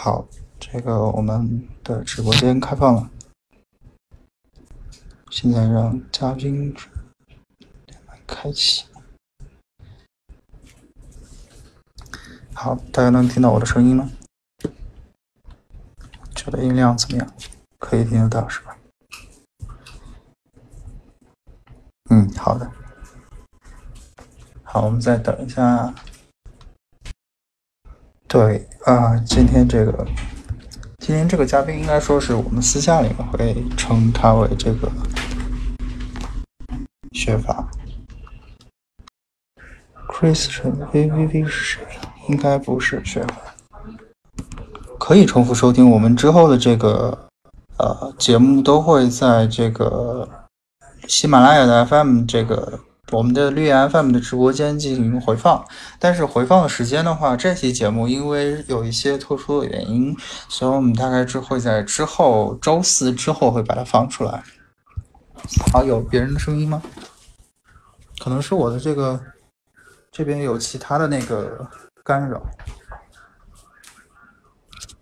好，这个我们的直播间开放了，现在让嘉宾开启。好，大家能听到我的声音吗？觉得音量怎么样？可以听得到是吧？嗯，好的。好，我们再等一下。对啊，今天这个，今天这个嘉宾应该说是我们私下里面会称他为这个学法。Christian V V V 是谁？应该不是学法。可以重复收听我们之后的这个呃节目，都会在这个喜马拉雅的 FM 这个。我们的绿 FM 的直播间进行回放，但是回放的时间的话，这期节目因为有一些特殊的原因，所以我们大概只会在之后周四之后会把它放出来。好，有别人的声音吗？可能是我的这个这边有其他的那个干扰。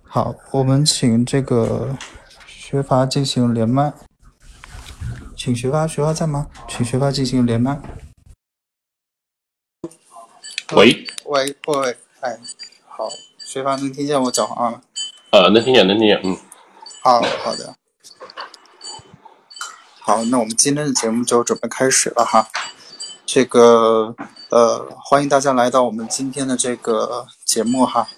好，我们请这个学阀进行连麦。请学发，学发在吗？请学发进行连麦。喂喂喂，哎，好，学发能听见我讲话吗？呃，能听见，能听见，嗯。好好的，好，那我们今天的节目就准备开始了哈。这个呃，欢迎大家来到我们今天的这个节目哈。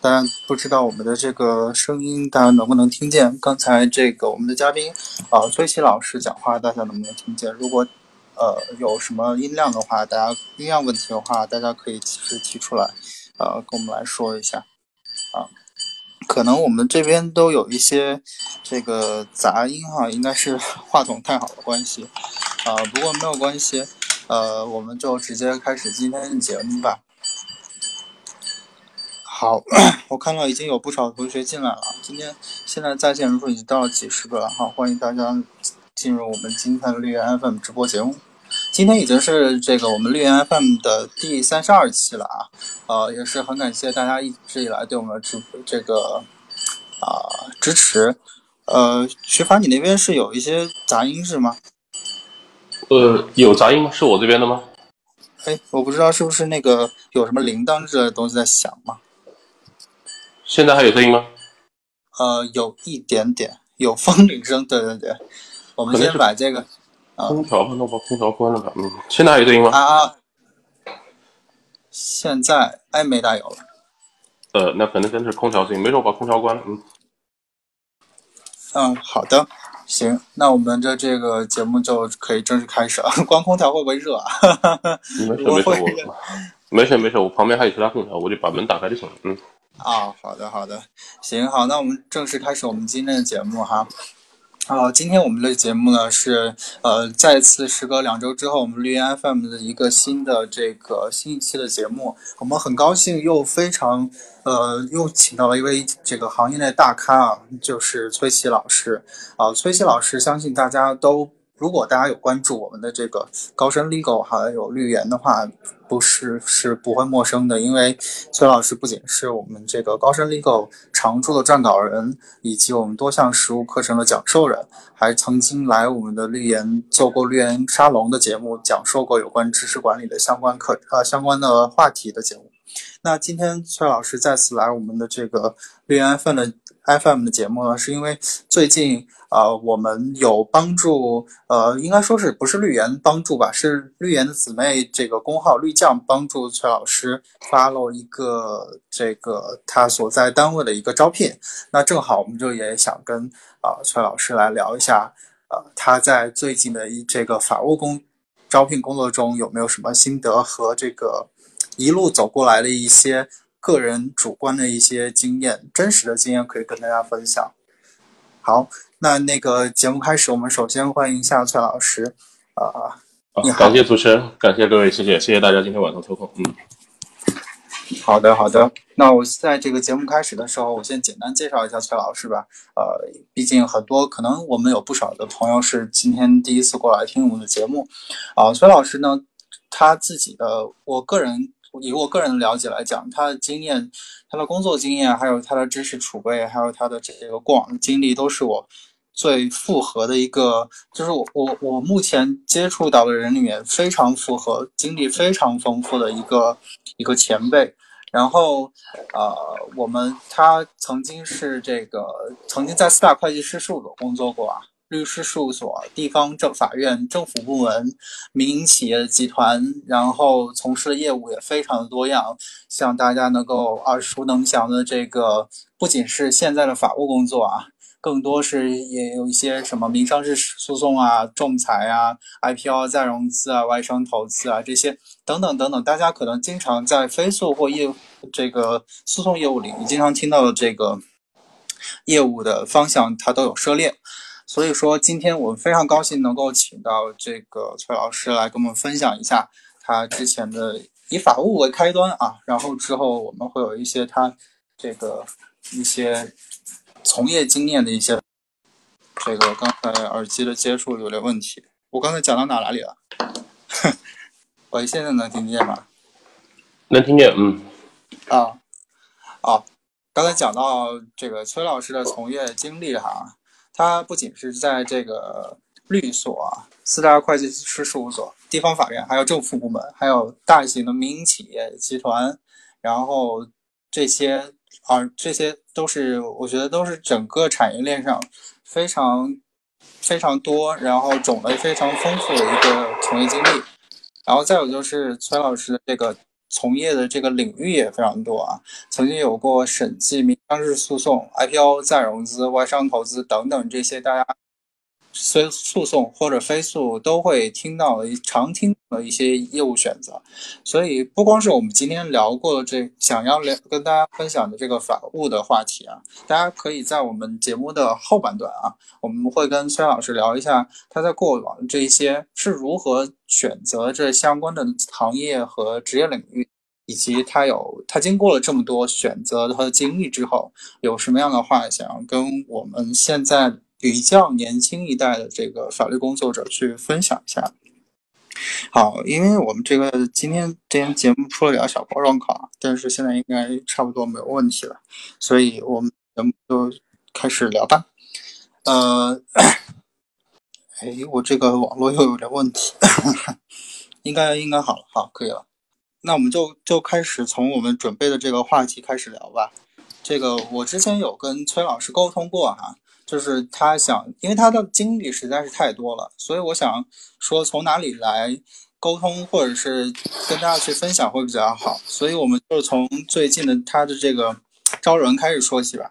大家不知道我们的这个声音，大家能不能听见？刚才这个我们的嘉宾啊，崔琦老师讲话，大家能不能听见？如果呃有什么音量的话，大家音量问题的话，大家可以及时提出来，呃，跟我们来说一下啊。可能我们这边都有一些这个杂音哈，应该是 话筒太好的关系啊。不过没有关系，呃，我们就直接开始今天的节目吧。好，我看到已经有不少同学进来了。今天现在在线人数已经到了几十个了，哈，欢迎大家进入我们今天的绿源 FM 直播节目。今天已经是这个我们绿源 FM 的第三十二期了啊，呃，也是很感谢大家一直以来对我们的直这个啊支持。呃，徐凡，你那边是有一些杂音是吗？呃，有杂音吗？是我这边的吗？哎，我不知道是不是那个有什么铃铛之类的东西在响吗？现在还有声音吗？呃，有一点点，有风铃声。对对对，我们先把这个 空调吧，那我把空调关了吧。嗯，现在还有声音吗？啊，现在哎没大有了。呃，那可能真是空调声音，没事，我把空调关了。嗯，嗯，好的，行，那我们的这个节目就可以正式开始了。关空调会不会热啊？没事 没事，我没事没事，我旁边还有其他空调，我就把门打开就行了。嗯。啊，好的好的，行好，那我们正式开始我们今天的节目哈。好，今天我们的节目呢是呃再次时隔两周之后，我们绿源 FM 的一个新的这个新一期的节目，我们很高兴又非常呃又请到了一位这个行业内大咖啊，就是崔琦老师啊，崔琦老师相信大家都。如果大家有关注我们的这个高深 legal 还有绿源的话，不是是不会陌生的，因为崔老师不仅是我们这个高深 legal 常驻的撰稿人，以及我们多项实务课程的讲授人，还曾经来我们的绿源做过绿源沙龙的节目，讲授过有关知识管理的相关课呃相关的话题的节目。那今天崔老师再次来我们的这个绿源 FM 的 FM 的节目呢，是因为最近。呃，我们有帮助，呃，应该说是不是绿源帮助吧？是绿源的姊妹这个公号绿酱帮助崔老师发了一个这个他所在单位的一个招聘。那正好，我们就也想跟啊崔老师来聊一下，呃，他在最近的一这个法务工招聘工作中有没有什么心得和这个一路走过来的一些个人主观的一些经验，真实的经验可以跟大家分享。好。那那个节目开始，我们首先欢迎一下崔老师，啊，你好，感谢主持人，感谢各位，谢谢，谢谢大家今天晚上抽空，嗯，好的，好的，那我在这个节目开始的时候，我先简单介绍一下崔老师吧，呃，毕竟很多可能我们有不少的朋友是今天第一次过来听我们的节目，啊，崔老师呢，他自己的，我个人。以我个人的了解来讲，他的经验、他的工作经验，还有他的知识储备，还有他的这个过往经历，都是我最符合的一个，就是我我我目前接触到的人里面非常符合、经历非常丰富的一个一个前辈。然后，呃，我们他曾经是这个曾经在四大会计师事务所工作过啊。律师事务所、地方政法院、政府部门、民营企业集团，然后从事的业务也非常的多样。像大家能够耳熟能详的这个，不仅是现在的法务工作啊，更多是也有一些什么民商事诉讼啊、仲裁啊、IPO 再融资啊、外商投资啊这些等等等等。大家可能经常在非诉或业这个诉讼业务领域经常听到的这个业务的方向，它都有涉猎。所以说，今天我们非常高兴能够请到这个崔老师来跟我们分享一下他之前的以法务为开端啊，然后之后我们会有一些他这个一些从业经验的一些这个刚才耳机的接触有点问题，我刚才讲到哪哪里了？喂，现在能听见吗？能听见，嗯。啊，哦，刚才讲到这个崔老师的从业经历哈。他不仅是在这个律所、四大会计师事务所、地方法院，还有政府部门，还有大型的民营企业集团，然后这些啊，这些都是我觉得都是整个产业链上非常非常多，然后种类非常丰富的一个从业经历。然后再有就是崔老师的这个。从业的这个领域也非常多啊，曾经有过审计、民商事诉讼、IPO 再融资、外商投资等等这些大家虽诉讼或者非诉都会听到的常听的一些业务选择。所以不光是我们今天聊过的这想要聊跟大家分享的这个法务的话题啊，大家可以在我们节目的后半段啊，我们会跟崔老师聊一下他在过往这些是如何。选择这相关的行业和职业领域，以及他有他经过了这么多选择和经历之后，有什么样的话想要跟我们现在比较年轻一代的这个法律工作者去分享一下？好，因为我们这个今天今天节目出了点小包装卡，但是现在应该差不多没有问题了，所以我们节目就开始聊吧。呃。哎，我这个网络又有点问题，应该应该好了，好，可以了。那我们就就开始从我们准备的这个话题开始聊吧。这个我之前有跟崔老师沟通过哈，就是他想，因为他的经历实在是太多了，所以我想说从哪里来沟通，或者是跟大家去分享会比较好。所以我们就从最近的他的这个招人开始说起吧。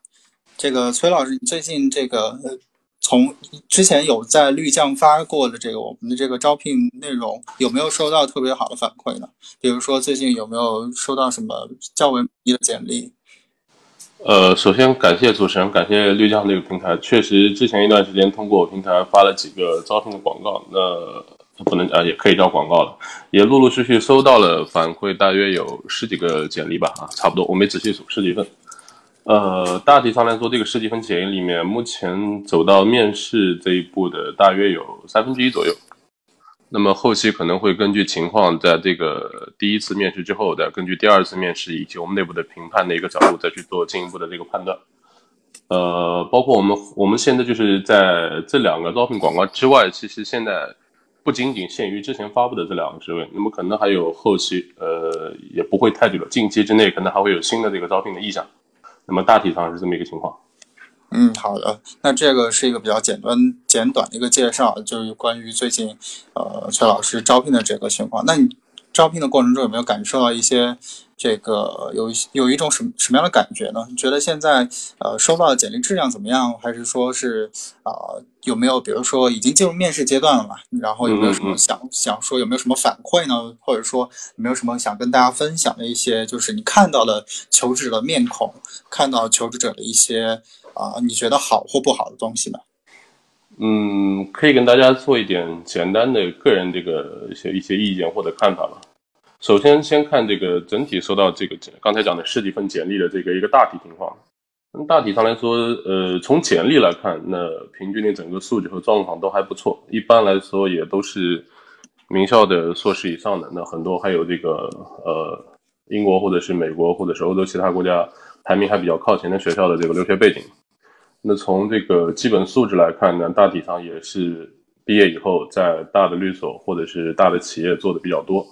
这个崔老师，你最近这个。从之前有在绿酱发过的这个我们的这个招聘内容，有没有收到特别好的反馈呢？比如说最近有没有收到什么较为满意的简历？呃，首先感谢主持人，感谢绿将这个平台。确实，之前一段时间通过平台发了几个招聘的广告，那不能啊，也可以叫广告了，也陆陆续续收到了反馈，大约有十几个简历吧，啊，差不多，我没仔细数，十几份。呃，大体上来说，这个十几份简历里面，目前走到面试这一步的大约有三分之一左右。那么后期可能会根据情况，在这个第一次面试之后，再根据第二次面试以及我们内部的评判的一个角度，再去做进一步的这个判断。呃，包括我们我们现在就是在这两个招聘广告之外，其实现在不仅仅限于之前发布的这两个职位，那么可能还有后期，呃，也不会太久了，近期之内可能还会有新的这个招聘的意向。那么大体上是这么一个情况。嗯，好的，那这个是一个比较简单简短的一个介绍，就是关于最近呃崔老师招聘的这个情况。那你招聘的过程中有没有感受到一些？这个有有一种什什么样的感觉呢？你觉得现在呃收到的简历质量怎么样？还是说是啊有没有比如说已经进入面试阶段了嘛？然后有没有什么想想说有没有什么反馈呢？或者说有没有什么想跟大家分享的一些就是你看到的求职者的面孔，看到求职者的一些啊你觉得好或不好的东西呢？嗯，可以跟大家做一点简单的个人这个一些一些意见或者看法吧。首先，先看这个整体收到这个刚才讲的十几份简历的这个一个大体情况。大体上来说，呃，从简历来看，那平均的整个素质和状况都还不错。一般来说，也都是名校的硕士以上的。那很多还有这个呃英国或者是美国或者是欧洲其他国家排名还比较靠前的学校的这个留学背景。那从这个基本素质来看呢，大体上也是毕业以后在大的律所或者是大的企业做的比较多。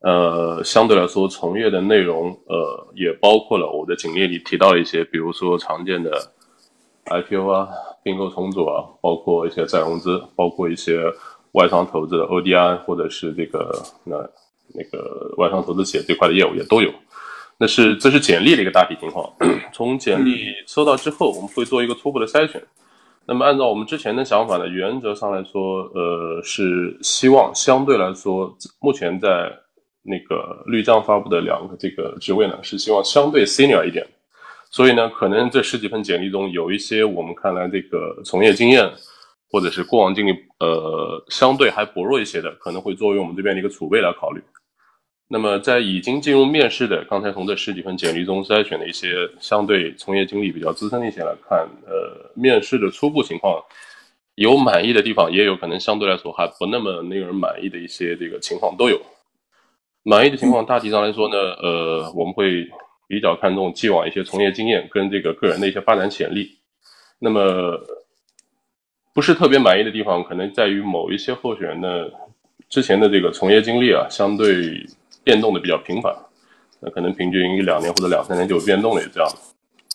呃，相对来说，从业的内容，呃，也包括了我的简历里提到一些，比如说常见的 IPO 啊、并购重组啊，包括一些再融资，包括一些外商投资的 ODI 或者是这个那那个外商投资企业这块的业务也都有。那是这是简历的一个大体情况。从简历收到之后，我们会做一个初步的筛选。那么按照我们之前的想法呢，原则上来说，呃，是希望相对来说，目前在那个绿障发布的两个这个职位呢，是希望相对 senior 一点，所以呢，可能这十几份简历中有一些我们看来这个从业经验或者是过往经历，呃，相对还薄弱一些的，可能会作为我们这边的一个储备来考虑。那么在已经进入面试的，刚才从这十几份简历中筛选的一些相对从业经历比较资深的一些来看，呃，面试的初步情况有满意的地方，也有可能相对来说还不那么令人满意的一些这个情况都有。满意的情况，大体上来说呢，呃，我们会比较看重既往一些从业经验跟这个个人的一些发展潜力。那么，不是特别满意的地方，可能在于某一些候选人的之前的这个从业经历啊，相对变动的比较频繁，那可能平均一两年或者两三年就有变动了，这样。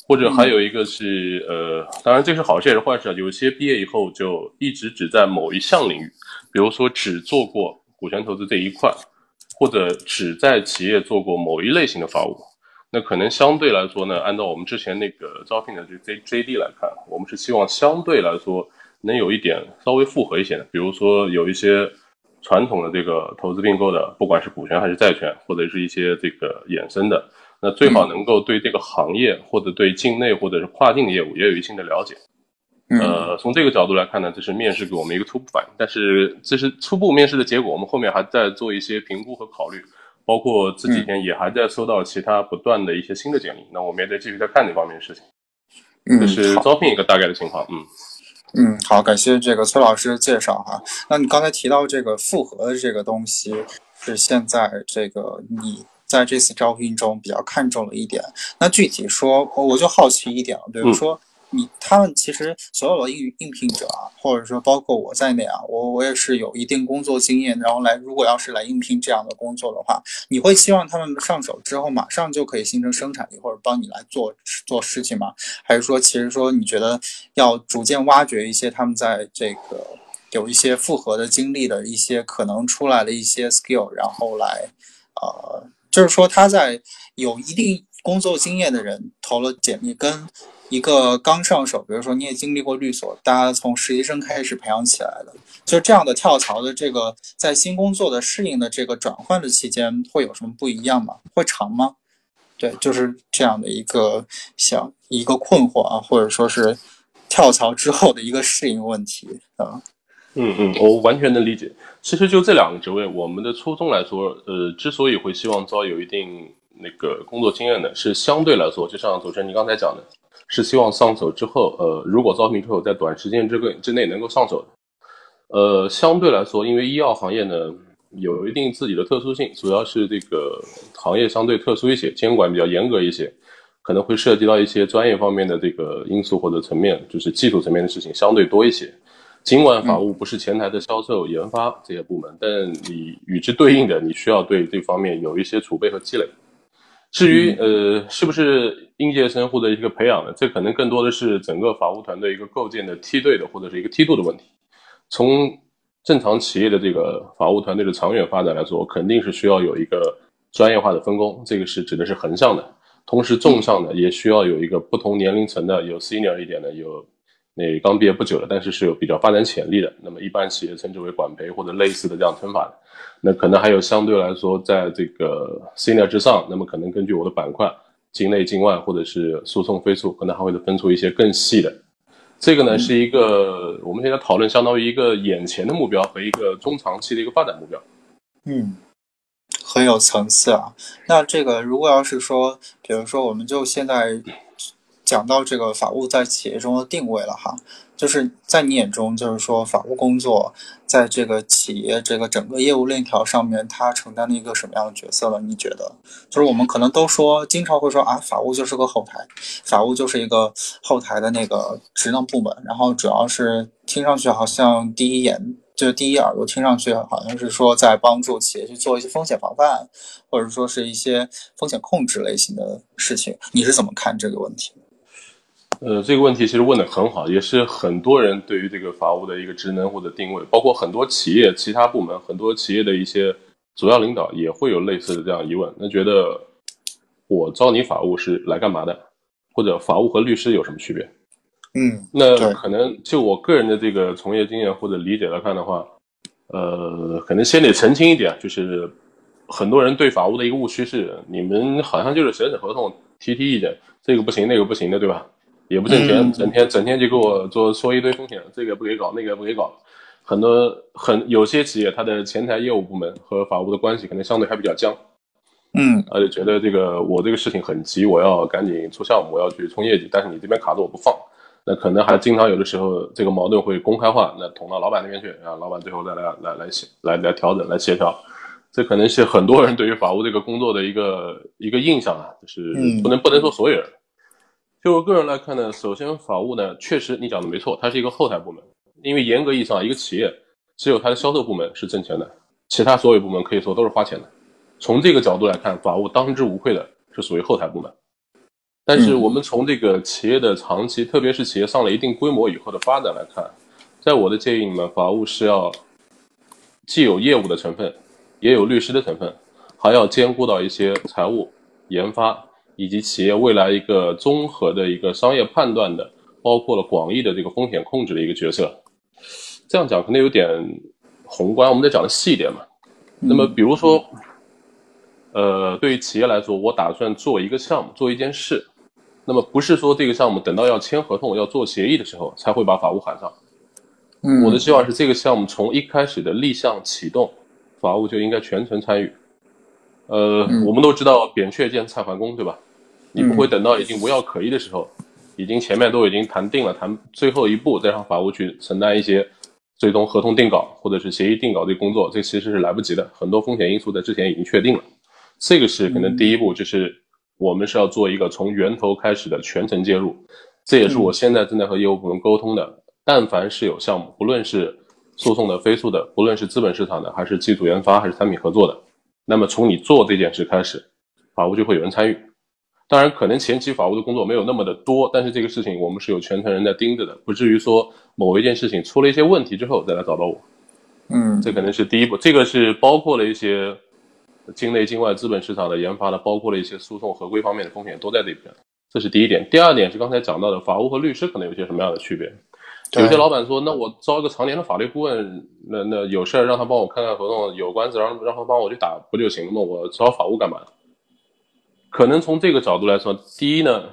或者还有一个是，呃，当然这是好事也是坏事啊，有些毕业以后就一直只在某一项领域，比如说只做过股权投资这一块。或者只在企业做过某一类型的法务，那可能相对来说呢，按照我们之前那个招聘的这 J J D 来看，我们是希望相对来说能有一点稍微复合一些的，比如说有一些传统的这个投资并购的，不管是股权还是债权，或者是一些这个衍生的，那最好能够对这个行业或者对境内或者是跨境业务也有一定的了解。呃，从这个角度来看呢，这是面试给我们一个初步反应，但是这是初步面试的结果，我们后面还在做一些评估和考虑，包括这几天也还在收到其他不断的一些新的简历，那我们也在继续在看这方面的事情。这是招聘一个大概的情况，嗯嗯，好，感谢这个崔老师的介绍哈。那你刚才提到这个复合的这个东西，是现在这个你在这次招聘中比较看重的一点，那具体说，我就好奇一点了，比如说。你他们其实所有的应应聘者啊，或者说包括我在内啊，我我也是有一定工作经验，然后来如果要是来应聘这样的工作的话，你会希望他们上手之后马上就可以形成生产力，或者帮你来做做事情吗？还是说其实说你觉得要逐渐挖掘一些他们在这个有一些复合的经历的一些可能出来的一些 skill，然后来呃，就是说他在有一定工作经验的人投了简历跟。一个刚上手，比如说你也经历过律所，大家从实习生开始培养起来的，就这样的跳槽的这个在新工作的适应的这个转换的期间会有什么不一样吗？会长吗？对，就是这样的一个想一个困惑啊，或者说是跳槽之后的一个适应问题啊。嗯嗯，我完全能理解。其实就这两个职位，我们的初衷来说，呃，之所以会希望招有一定那个工作经验的，是相对来说，就像主持人你刚才讲的。是希望上手之后，呃，如果招聘之后在短时间之内之内能够上手的，呃，相对来说，因为医药行业呢有一定自己的特殊性，主要是这个行业相对特殊一些，监管比较严格一些，可能会涉及到一些专业方面的这个因素或者层面，就是技术层面的事情相对多一些。尽管法务不是前台的销售、研发这些部门，但你与之对应的，你需要对这方面有一些储备和积累。至于呃，是不是应届生或者一个培养的，这可能更多的是整个法务团队一个构建的梯队的或者是一个梯度的问题。从正常企业的这个法务团队的长远发展来说，肯定是需要有一个专业化的分工，这个是指的是横向的。同时纵向的也需要有一个不同年龄层的，有 senior 一点的，有那刚毕业不久的，但是是有比较发展潜力的。那么一般企业称之为管培或者类似的这样称法的。那可能还有相对来说，在这个 senior 之上，那么可能根据我的板块，境内、境外或者是诉讼、非诉，可能还会分出一些更细的。这个呢是一个我们现在讨论，相当于一个眼前的目标和一个中长期的一个发展目标。嗯，很有层次啊。那这个如果要是说，比如说我们就现在讲到这个法务在企业中的定位了哈，就是在你眼中，就是说法务工作在这个企业这个整个业务链条上面，它承担了一个什么样的角色呢？你觉得？就是我们可能都说，经常会说啊，法务就是个后台，法务就是一个后台的那个职能部门，然后主要是听上去好像第一眼。就第一耳朵听上去好像是说在帮助企业去做一些风险防范，或者说是一些风险控制类型的事情，你是怎么看这个问题？呃，这个问题其实问的很好，也是很多人对于这个法务的一个职能或者定位，包括很多企业其他部门、很多企业的一些主要领导也会有类似的这样疑问。那觉得我招你法务是来干嘛的？或者法务和律师有什么区别？嗯，那可能就我个人的这个从业经验或者理解来看的话，呃，可能先得澄清一点，就是很多人对法务的一个误区是，你们好像就是审审合同、提提意见，这个不行，那个不行的，对吧？也不挣钱，整天整天就给我做说一堆风险，这个不给搞，那个不给搞。很多很有些企业，它的前台业务部门和法务的关系可能相对还比较僵，嗯，而且觉得这个我这个事情很急，我要赶紧出项目，我要去冲业绩，但是你这边卡着我不放。那可能还经常有的时候，这个矛盾会公开化，那捅到老板那边去，然后老板最后再来来来协来来调整来协调，这可能是很多人对于法务这个工作的一个一个印象啊，就是不能不能说所有人。就我个人来看呢，首先法务呢，确实你讲的没错，它是一个后台部门，因为严格意义上，一个企业只有它的销售部门是挣钱的，其他所有部门可以说都是花钱的。从这个角度来看，法务当之无愧的是属于后台部门。但是我们从这个企业的长期，特别是企业上了一定规模以后的发展来看，在我的建议里面，法务是要既有业务的成分，也有律师的成分，还要兼顾到一些财务、研发以及企业未来一个综合的一个商业判断的，包括了广义的这个风险控制的一个角色。这样讲可能有点宏观，我们再讲的细一点嘛。那么比如说，呃，对于企业来说，我打算做一个项目，做一件事。那么不是说这个项目等到要签合同、要做协议的时候才会把法务喊上。嗯，我的希望是这个项目从一开始的立项启动，法务就应该全程参与。呃，我们都知道扁鹊见蔡桓公，对吧？你不会等到已经无药可医的时候，已经前面都已经谈定了，谈最后一步再让法务去承担一些最终合同定稿或者是协议定稿的工作，这其实是来不及的。很多风险因素在之前已经确定了，这个是可能第一步就是。我们是要做一个从源头开始的全程介入，这也是我现在正在和业务部门沟通的。但凡是有项目，不论是诉讼的、非诉的，不论是资本市场的，还是技术研发，还是产品合作的，那么从你做这件事开始，法务就会有人参与。当然，可能前期法务的工作没有那么的多，但是这个事情我们是有全程人在盯着的，不至于说某一件事情出了一些问题之后再来找到我。嗯，这可能是第一步。这个是包括了一些。境内、境外资本市场的研发的，包括了一些诉讼合规方面的风险都在这边，这是第一点。第二点是刚才讲到的，法务和律师可能有些什么样的区别？有些老板说，那我招一个常年的法律顾问，那那有事儿让他帮我看看合同，有官司让让他帮我去打不就行了吗？我招法务干嘛？可能从这个角度来说，第一呢，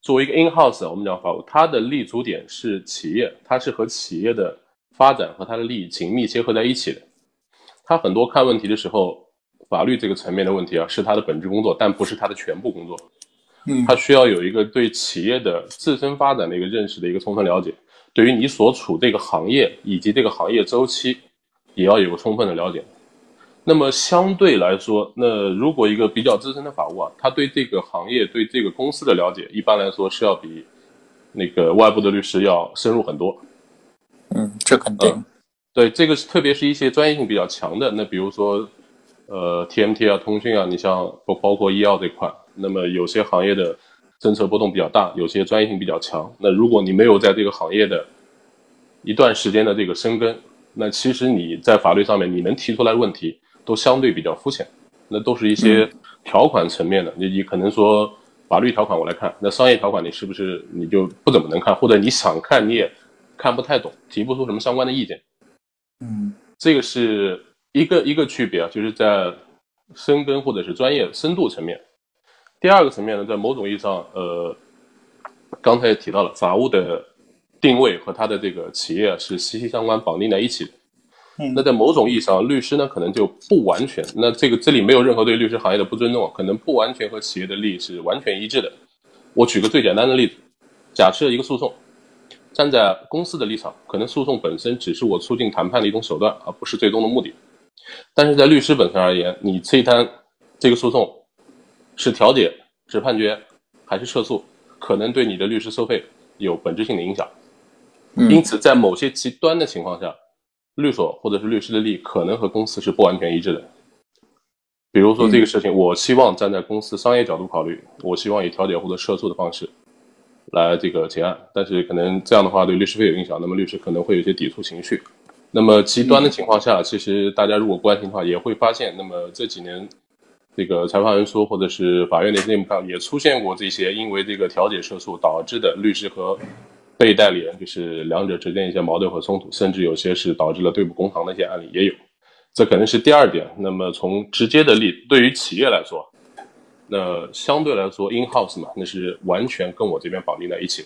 作为一个 in house，我们讲法务，它的立足点是企业，它是和企业的发展和它的利益紧密结合在一起的，他很多看问题的时候。法律这个层面的问题啊，是他的本职工作，但不是他的全部工作。嗯，他需要有一个对企业的自身发展的一个认识的一个充分了解，对于你所处这个行业以及这个行业周期，也要有个充分的了解。那么相对来说，那如果一个比较资深的法务啊，他对这个行业、对这个公司的了解，一般来说是要比那个外部的律师要深入很多。嗯，这肯定。对，这个是特别是一些专业性比较强的，那比如说。呃，TMT 啊，通讯啊，你像包包括医药这块，那么有些行业的政策波动比较大，有些专业性比较强。那如果你没有在这个行业的一段时间的这个深耕，那其实你在法律上面你能提出来的问题都相对比较肤浅，那都是一些条款层面的。你你可能说法律条款我来看，那商业条款你是不是你就不怎么能看，或者你想看你也看不太懂，提不出什么相关的意见。嗯，这个是。一个一个区别啊，就是在深耕或者是专业深度层面。第二个层面呢，在某种意义上，呃，刚才也提到了，法务的定位和它的这个企业是息息相关、绑定在一起的。嗯，那在某种意义上，律师呢可能就不完全。那这个这里没有任何对律师行业的不尊重，可能不完全和企业的利益是完全一致的。我举个最简单的例子，假设一个诉讼，站在公司的立场，可能诉讼本身只是我促进谈判的一种手段，而不是最终的目的。但是在律师本身而言，你这一单这个诉讼是调解、是判决还是撤诉，可能对你的律师收费有本质性的影响。因此，在某些极端的情况下，律所或者是律师的利益可能和公司是不完全一致的。比如说这个事情，我希望站在公司商业角度考虑，我希望以调解或者撤诉的方式来这个结案，但是可能这样的话对律师费有影响，那么律师可能会有一些抵触情绪。那么极端的情况下，其实大家如果关心的话，也会发现，那么这几年这个裁判文书或者是法院的内部上也出现过这些因为这个调解撤诉导致的律师和被代理人就是两者之间一些矛盾和冲突，甚至有些是导致了对簿公堂的一些案例也有。这可能是第二点。那么从直接的例，对于企业来说，那相对来说，in house 嘛，那是完全跟我这边绑定在一起。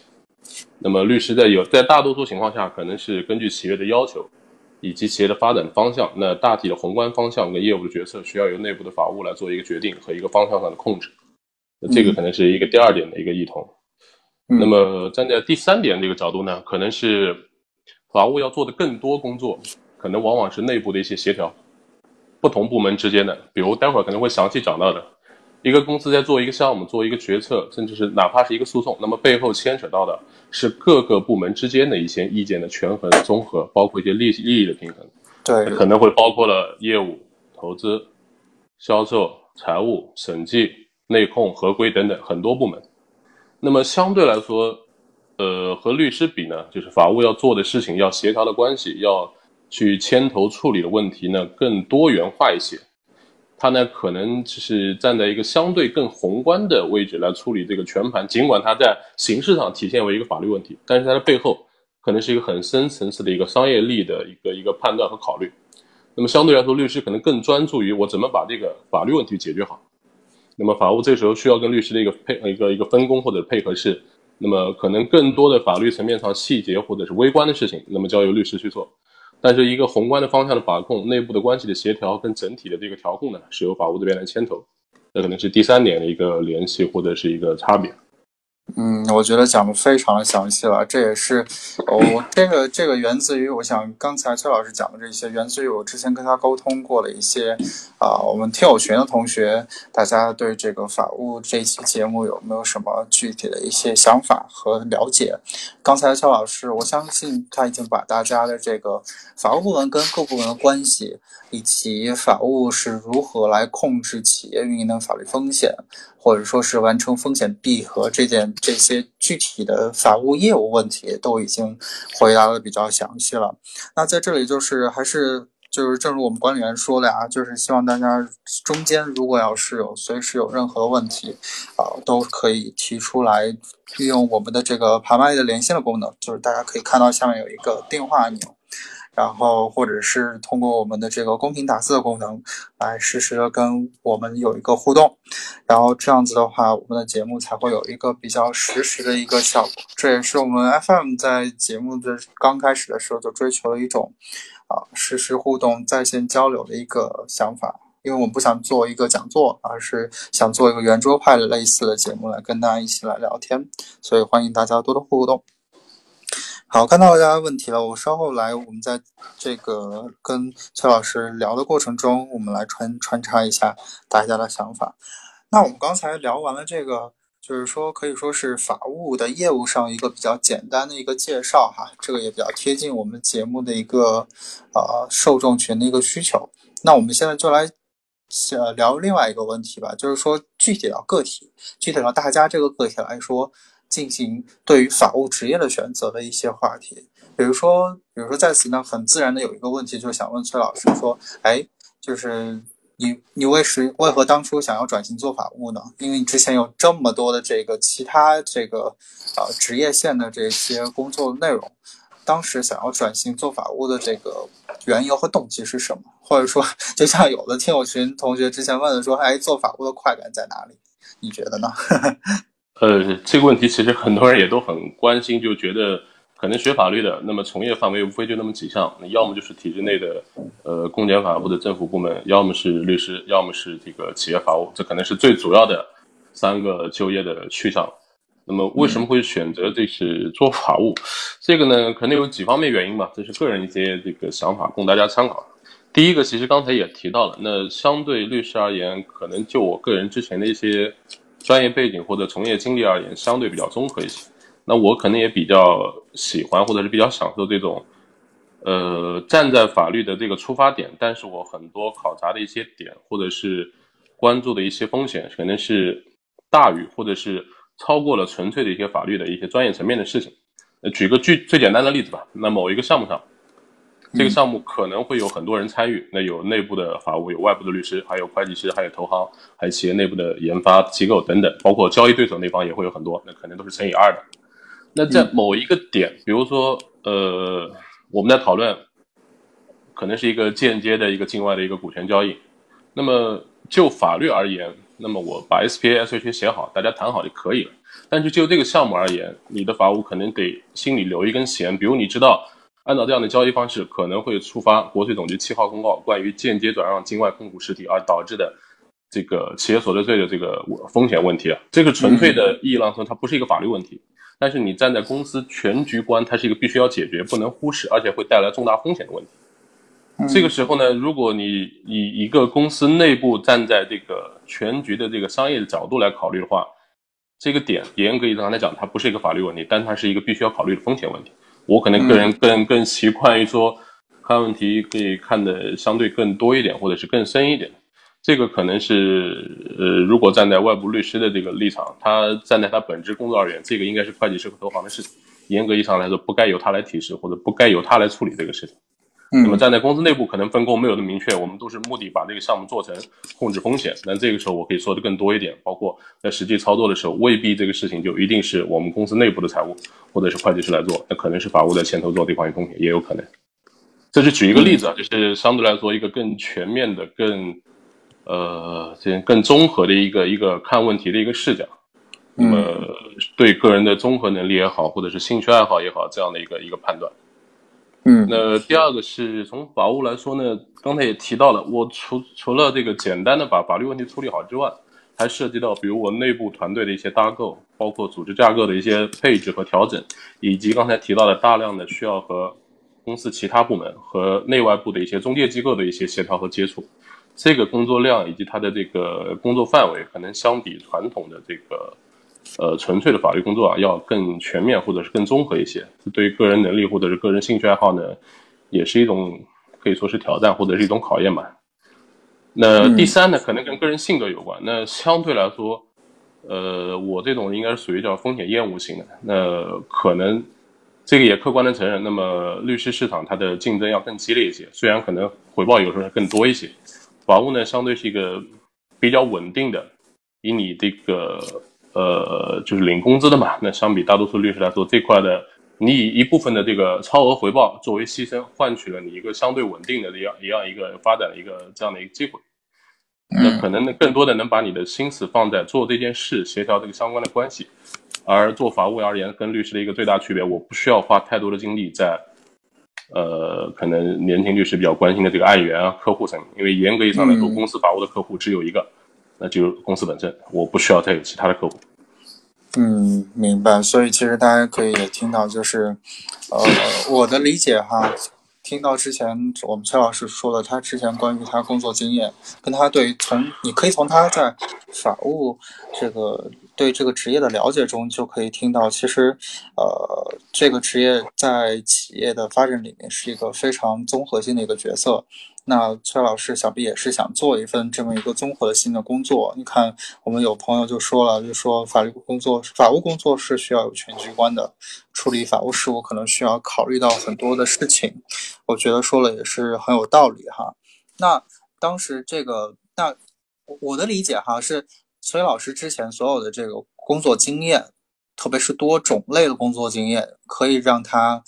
那么律师在有在大多数情况下，可能是根据企业的要求以及企业的发展方向，那大体的宏观方向跟业务的决策，需要由内部的法务来做一个决定和一个方向上的控制。那这个可能是一个第二点的一个异同。那么站在第三点这个角度呢，可能是法务要做的更多工作。可能往往是内部的一些协调，不同部门之间的，比如待会儿可能会详细讲到的，一个公司在做一个项目、做一个决策，甚至是哪怕是一个诉讼，那么背后牵扯到的是各个部门之间的一些意见的权衡综合，包括一些利利益的平衡。对，可能会包括了业务、投资、销售、财务、审计、内控、合规等等很多部门。那么相对来说，呃，和律师比呢，就是法务要做的事情、要协调的关系要。去牵头处理的问题呢更多元化一些，他呢可能就是站在一个相对更宏观的位置来处理这个全盘，尽管它在形式上体现为一个法律问题，但是它的背后可能是一个很深层次的一个商业利的一个一个判断和考虑。那么相对来说，律师可能更专注于我怎么把这个法律问题解决好。那么法务这时候需要跟律师的一个配一个一个分工或者配合是，那么可能更多的法律层面上细节或者是微观的事情，那么交由律师去做。但是一个宏观的方向的把控，内部的关系的协调跟整体的这个调控呢，是由法务这边来牵头，这可能是第三点的一个联系或者是一个差别。嗯，我觉得讲的非常详细了，这也是我这个这个源自于我想刚才崔老师讲的这些，源自于我之前跟他沟通过的一些啊，我们听友群的同学，大家对这个法务这期节目有没有什么具体的一些想法和了解？刚才崔老师，我相信他已经把大家的这个法务部门跟各部门的关系，以及法务是如何来控制企业运营的法律风险。或者说是完成风险闭合这件这些具体的法务业务问题都已经回答的比较详细了。那在这里就是还是就是正如我们管理员说的啊，就是希望大家中间如果要是有随时有任何问题啊，都可以提出来，利用我们的这个拍卖的连线的功能，就是大家可以看到下面有一个电话按钮。然后，或者是通过我们的这个公屏打字的功能，来实时的跟我们有一个互动，然后这样子的话，我们的节目才会有一个比较实时的一个效果。这也是我们 FM 在节目的刚开始的时候就追求的一种，啊，实时互动、在线交流的一个想法。因为我们不想做一个讲座，而是想做一个圆桌派的类似的节目来跟大家一起来聊天，所以欢迎大家多多互动。好，看到大家问题了，我稍后来，我们在这个跟崔老师聊的过程中，我们来穿穿插一下大家的想法。那我们刚才聊完了这个，就是说可以说是法务的业务上一个比较简单的一个介绍哈，这个也比较贴近我们节目的一个呃受众群的一个需求。那我们现在就来呃聊另外一个问题吧，就是说具体到个体，具体到大家这个个体来说。进行对于法务职业的选择的一些话题，比如说，比如说在此呢，很自然的有一个问题，就想问崔老师说，哎，就是你你为什为何当初想要转型做法务呢？因为你之前有这么多的这个其他这个呃职业线的这些工作内容，当时想要转型做法务的这个缘由和动机是什么？或者说，就像有的听友群同学之前问的说，哎，做法务的快感在哪里？你觉得呢？呃，这个问题其实很多人也都很关心，就觉得可能学法律的，那么从业范围无非就那么几项，要么就是体制内的，呃，公检法或者政府部门，要么是律师，要么是这个企业法务，这可能是最主要的三个就业的去向。那么为什么会选择这是做法务？这个呢，可能有几方面原因吧，这是个人一些这个想法，供大家参考。第一个，其实刚才也提到了，那相对律师而言，可能就我个人之前的一些专业背景或者从业经历而言，相对比较综合一些。那我可能也比较喜欢或者是比较享受这种，呃，站在法律的这个出发点，但是我很多考察的一些点或者是关注的一些风险，可能是大于或者是。超过了纯粹的一些法律的一些专业层面的事情。举个最最简单的例子吧。那某一个项目上，这个项目可能会有很多人参与。那有内部的法务，有外部的律师，还有会计师，还有投行，还有企业内部的研发机构等等，包括交易对手那方也会有很多。那可能都是乘以二的。那在某一个点，比如说，呃，我们在讨论，可能是一个间接的一个境外的一个股权交易。那么就法律而言。那么我把 SPA、SH 写好，大家谈好就可以了。但是就这个项目而言，你的法务可能得心里留一根弦。比如你知道，按照这样的交易方式，可能会触发国税总局七号公告关于间接转让境外控股实体而导致的这个企业所得税的这个风险问题啊。这个纯粹的意义上说，它不是一个法律问题。但是你站在公司全局观，它是一个必须要解决、不能忽视，而且会带来重大风险的问题。这个时候呢，如果你以一个公司内部站在这个全局的这个商业的角度来考虑的话，这个点严格意义上来讲，它不是一个法律问题，但它是一个必须要考虑的风险问题。我可能个人更更习惯于说，看问题可以看的相对更多一点，或者是更深一点。这个可能是呃，如果站在外部律师的这个立场，他站在他本职工作而言，这个应该是会计师和投行的事情，严格意义上来说，不该由他来提示，或者不该由他来处理这个事情。那么站在公司内部，可能分工没有那么明确，我们都是目的把这个项目做成，控制风险。那这个时候我可以说的更多一点，包括在实际操作的时候，未必这个事情就一定是我们公司内部的财务或者是会计师来做，那可能是法务在牵头做这方面风险，也有可能。这是举一个例子啊，就是相对来说一个更全面的、更呃这更综合的一个一个看问题的一个视角。那么对个人的综合能力也好，或者是兴趣爱好也好，这样的一个一个判断。嗯，那第二个是从法务来说呢，刚才也提到了，我除除了这个简单的把法律问题处理好之外，还涉及到比如我内部团队的一些搭构，包括组织架构的一些配置和调整，以及刚才提到的大量的需要和公司其他部门和内外部的一些中介机构的一些协调和接触，这个工作量以及它的这个工作范围，可能相比传统的这个。呃，纯粹的法律工作啊，要更全面或者是更综合一些。对于个人能力或者是个人兴趣爱好呢，也是一种可以说是挑战或者是一种考验吧。那第三呢，可能跟个人性格有关。那相对来说，呃，我这种应该是属于叫风险厌恶型的。那可能这个也客观的承认。那么律师市场它的竞争要更激烈一些，虽然可能回报有时候更多一些。法务呢，相对是一个比较稳定的，以你这个。呃，就是领工资的嘛。那相比大多数律师来说，这块的你以一部分的这个超额回报作为牺牲，换取了你一个相对稳定的这样一样一个发展的一个这样的一个机会。那可能呢，更多的能把你的心思放在做这件事，协调这个相关的关系。而做法务而言，跟律师的一个最大区别，我不需要花太多的精力在，呃，可能年轻律师比较关心的这个案源啊、客户层面，因为严格意义上来说，公司法务的客户只有一个，那就是公司本身，我不需要再有其他的客户。嗯，明白。所以其实大家可以也听到，就是，呃，我的理解哈，听到之前我们崔老师说了，他之前关于他工作经验，跟他对从你可以从他在法务这个对这个职业的了解中，就可以听到，其实，呃，这个职业在企业的发展里面是一个非常综合性的一个角色。那崔老师想必也是想做一份这么一个综合性的工作。你看，我们有朋友就说了，就说法律工作、法务工作是需要有全局观的，处理法务事务可能需要考虑到很多的事情。我觉得说了也是很有道理哈。那当时这个，那我的理解哈是，崔老师之前所有的这个工作经验，特别是多种类的工作经验，可以让他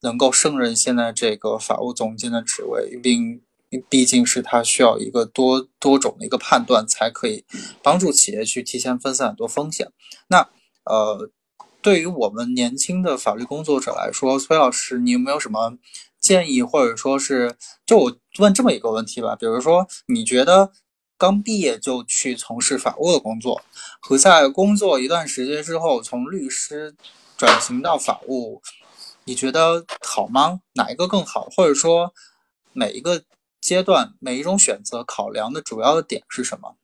能够胜任现在这个法务总监的职位，并。毕竟是他需要一个多多种的一个判断，才可以帮助企业去提前分散很多风险。那呃，对于我们年轻的法律工作者来说，崔老师，你有没有什么建议，或者说是就我问这么一个问题吧？比如说，你觉得刚毕业就去从事法务的工作，和在工作一段时间之后从律师转型到法务，你觉得好吗？哪一个更好？或者说每一个阶段每一种选择考量的主要的点是什么？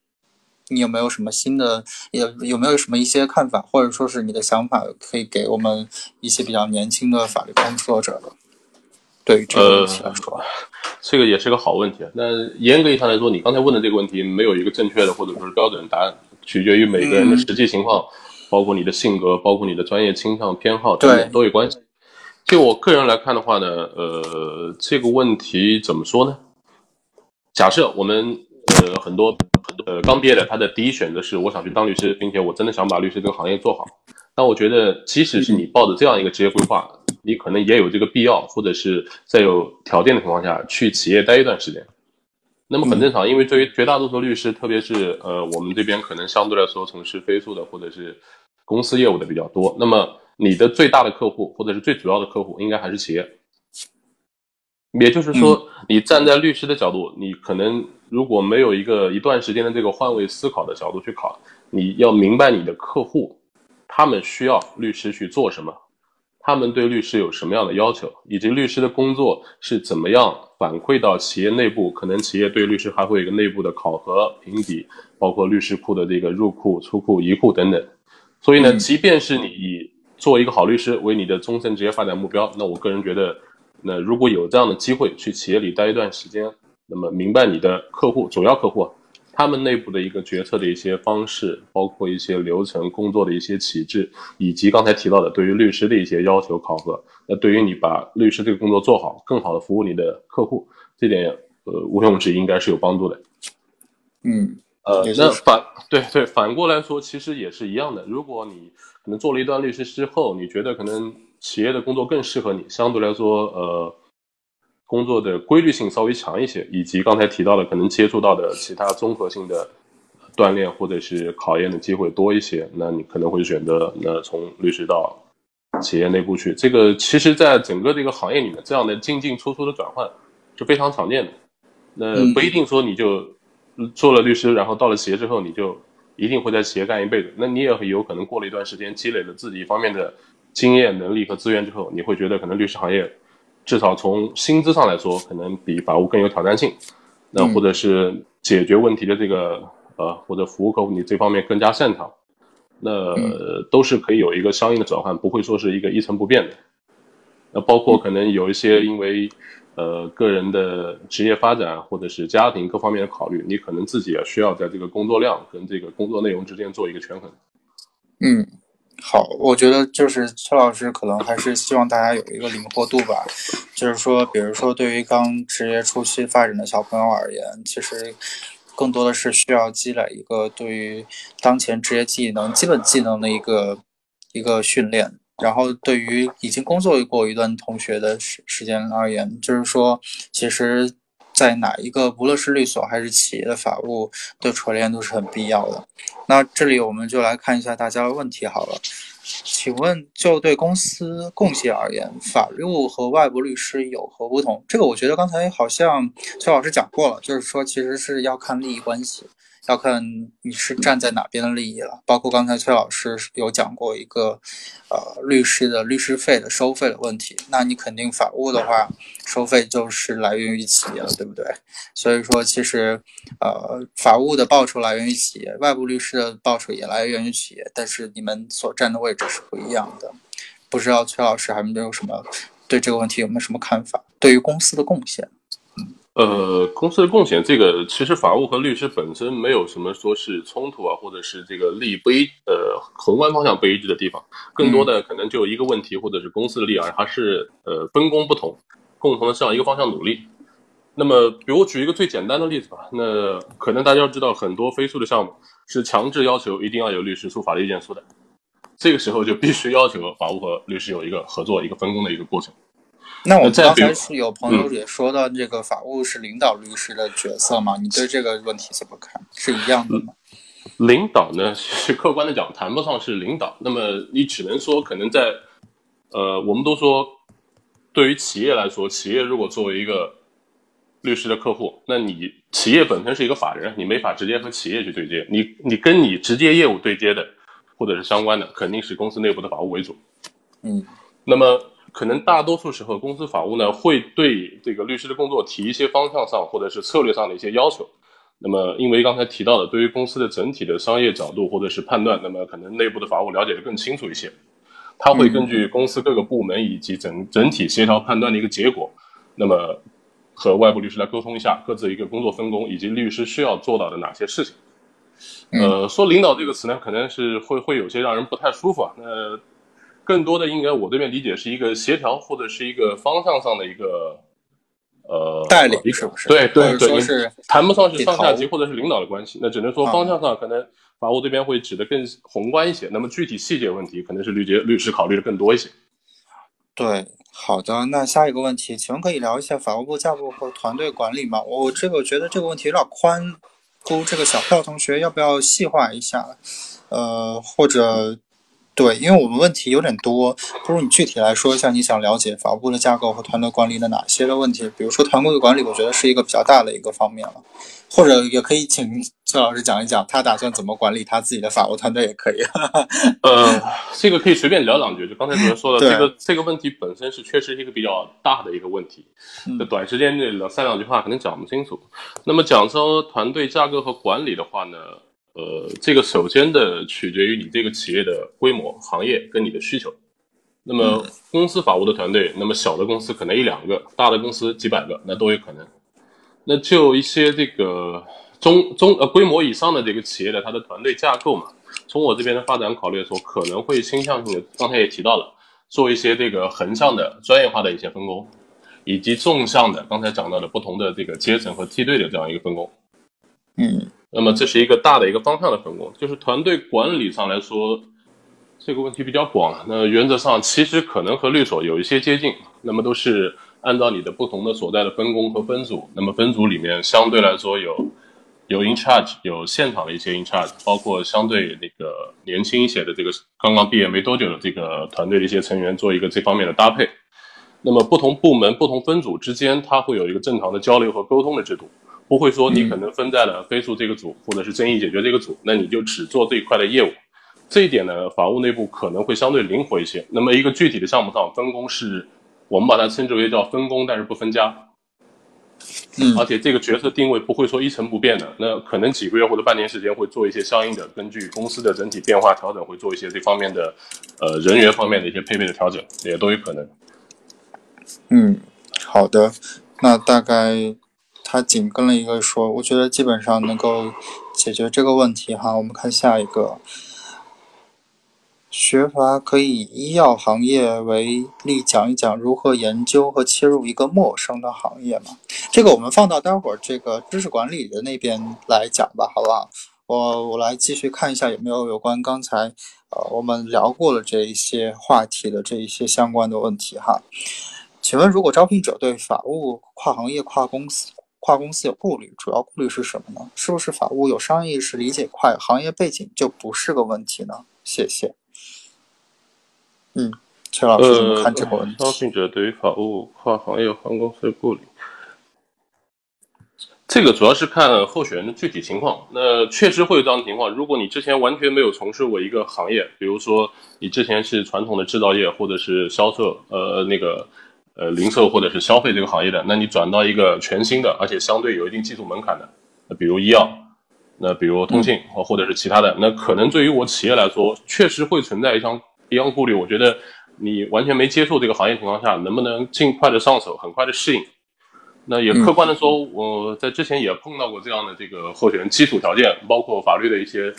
你有没有什么新的？有有没有什么一些看法，或者说是你的想法，可以给我们一些比较年轻的法律工作者的？对于这个问题来说，这个也是个好问题。那严格意义上来说，你刚才问的这个问题没有一个正确的或者说是标准答案，取决于每个人的实际情况，包括你的性格，包括你的专业倾向偏好等等都有关系。就我个人来看的话呢，呃，这个问题怎么说呢？假设我们呃很多很多。呃，刚毕业的，他的第一选择是我想去当律师，并且我真的想把律师这个行业做好。但我觉得，即使是你抱着这样一个职业规划，你可能也有这个必要，或者是在有条件的情况下去企业待一段时间。那么很正常，因为对于绝大多数律师，特别是呃我们这边可能相对来说从事飞速的或者是公司业务的比较多。那么你的最大的客户或者是最主要的客户，应该还是企业。也就是说，你站在律师的角度，你可能如果没有一个一段时间的这个换位思考的角度去考，你要明白你的客户，他们需要律师去做什么，他们对律师有什么样的要求，以及律师的工作是怎么样反馈到企业内部。可能企业对律师还会有一个内部的考核评比，包括律师库的这个入库、出库、移库等等。所以呢，即便是你以做一个好律师为你的终身职业发展目标，那我个人觉得。那如果有这样的机会去企业里待一段时间，那么明白你的客户、主要客户，他们内部的一个决策的一些方式，包括一些流程、工作的一些启制，以及刚才提到的对于律师的一些要求考核，那对于你把律师这个工作做好，更好的服务你的客户，这点呃毋庸置疑应该是有帮助的。嗯，呃，那反对对反过来说，其实也是一样的。如果你可能做了一段律师之后，你觉得可能。企业的工作更适合你，相对来说，呃，工作的规律性稍微强一些，以及刚才提到的可能接触到的其他综合性的锻炼或者是考验的机会多一些，那你可能会选择那从律师到企业内部去。这个其实，在整个这个行业里面，这样的进进出出的转换是非常常见的。那不一定说你就做了律师，然后到了企业之后，你就一定会在企业干一辈子。那你也有可能过了一段时间，积累了自己一方面的。经验、能力和资源之后，你会觉得可能律师行业，至少从薪资上来说，可能比法务更有挑战性。那或者是解决问题的这个呃，或者服务客户你这方面更加擅长，那都是可以有一个相应的转换，不会说是一个一成不变的。那包括可能有一些因为呃个人的职业发展或者是家庭各方面的考虑，你可能自己也需要在这个工作量跟这个工作内容之间做一个权衡。嗯。好，我觉得就是崔老师可能还是希望大家有一个灵活度吧，就是说，比如说对于刚职业初期发展的小朋友而言，其实更多的是需要积累一个对于当前职业技能、基本技能的一个一个训练。然后对于已经工作过一段同学的时时间而言，就是说，其实。在哪一个，无论是律所还是企业的法务的锤炼都是很必要的。那这里我们就来看一下大家的问题好了。请问，就对公司贡献而言，法务和外部律师有何不同？这个我觉得刚才好像崔老师讲过了，就是说其实是要看利益关系。要看你是站在哪边的利益了，包括刚才崔老师有讲过一个，呃，律师的律师费的收费的问题。那你肯定法务的话，收费就是来源于企业了，对不对？所以说，其实，呃，法务的报酬来源于企业，外部律师的报酬也来源于企业，但是你们所站的位置是不一样的。不知道崔老师还没有什么对这个问题有没有什么看法？对于公司的贡献？呃，公司的贡献，这个其实法务和律师本身没有什么说是冲突啊，或者是这个利益不一，呃，宏观方向不一致的地方，更多的可能就一个问题，或者是公司的利益，还是呃分工不同，共同的向一个方向努力。那么，比如我举一个最简单的例子吧，那可能大家要知道，很多飞速的项目是强制要求一定要有律师出法律意见书的，这个时候就必须要求法务和律师有一个合作、一个分工的一个过程。那我们刚才是有朋友也说到，这个法务是领导律师的角色嘛？你对这个问题怎么看？是一样的吗？领导呢，是客观的讲，谈不上是领导。那么你只能说，可能在呃，我们都说，对于企业来说，企业如果作为一个律师的客户，那你企业本身是一个法人，你没法直接和企业去对接，你你跟你直接业务对接的，或者是相关的，肯定是公司内部的法务为主。嗯，那么可能大多数时候，公司法务呢会对这个律师的工作提一些方向上或者是策略上的一些要求。那么，因为刚才提到的，对于公司的整体的商业角度或者是判断，那么可能内部的法务了解的更清楚一些。他会根据公司各个部门以及整整体协调判断的一个结果，那么和外部律师来沟通一下各自一个工作分工以及律师需要做到的哪些事情。呃，说领导这个词呢，可能是会会有些让人不太舒服啊。那更多的应该我这边理解是一个协调或者是一个方向上的一个。呃，带领是不是？对对对，是谈不上是上下级或者是领导的关系，那只能说方向上可能法务这边会指的更宏观一些。那么具体细节问题，可能是律杰律师考虑的更多一些。对，好的，那下一个问题，请问可以聊一下法务部架构和团队管理吗？我这个觉得这个问题有点宽，估这个小票同学要不要细化一下？呃，或者。对，因为我们问题有点多，不如你具体来说一下，你想了解法务部的架构和团队管理的哪些的问题？比如说团队管理，我觉得是一个比较大的一个方面了，或者也可以请崔老师讲一讲，他打算怎么管理他自己的法务团队也可以。呃，这个可以随便聊两句。就刚才主任说的，这个这个问题本身是确实是一个比较大的一个问题，在短时间内两三两句话可能讲不清楚。那么讲说团队架构和管理的话呢？呃，这个首先的取决于你这个企业的规模、行业跟你的需求。那么公司法务的团队，那么小的公司可能一两个，大的公司几百个，那都有可能。那就一些这个中中呃规模以上的这个企业的它的团队架构嘛，从我这边的发展考虑来说，可能会倾向性的，刚才也提到了，做一些这个横向的专业化的一些分工，以及纵向的刚才讲到的不同的这个阶层和梯队的这样一个分工。嗯。那么这是一个大的一个方向的分工，就是团队管理上来说，这个问题比较广。那原则上其实可能和律所有一些接近，那么都是按照你的不同的所在的分工和分组。那么分组里面相对来说有有 in charge，有现场的一些 in charge，包括相对那个年轻一些的这个刚刚毕业没多久的这个团队的一些成员做一个这方面的搭配。那么不同部门、不同分组之间，它会有一个正常的交流和沟通的制度。不会说你可能分在了飞速这个组，或者是争议解决这个组，那你就只做这一块的业务。这一点呢，法务内部可能会相对灵活一些。那么一个具体的项目上分工是，我们把它称之为叫分工，但是不分家。嗯，而且这个角色定位不会说一成不变的，那可能几个月或者半年时间会做一些相应的，根据公司的整体变化调整，会做一些这方面的，呃，人员方面的一些配备的调整，也都有可能。嗯，好的，那大概。他紧跟了一个说，我觉得基本上能够解决这个问题哈。我们看下一个，学阀可以医药行业为例讲一讲如何研究和切入一个陌生的行业吗？这个我们放到待会儿这个知识管理的那边来讲吧，好不好？我我来继续看一下有没有有关刚才呃我们聊过了这一些话题的这一些相关的问题哈。请问如果招聘者对法务跨行业跨公司？跨公司有顾虑，主要顾虑是什么呢？是不是法务有商业意识、理解快，行业背景就不是个问题呢？谢谢。嗯，崔老师怎么看这个问题？招聘者对于法务跨行业换公司有顾虑，这个主要是看候选人的具体情况。那确实会有这样的情况。如果你之前完全没有从事过一个行业，比如说你之前是传统的制造业或者是销售，呃，那个。呃，零售或者是消费这个行业的，那你转到一个全新的，而且相对有一定技术门槛的，那比如医药，那比如通信或或者是其他的，那可能对于我企业来说，确实会存在一项一样顾虑。我觉得你完全没接触这个行业情况下，能不能尽快的上手，很快的适应？那也客观的说，我在之前也碰到过这样的这个候选人，基础条件包括法律的一些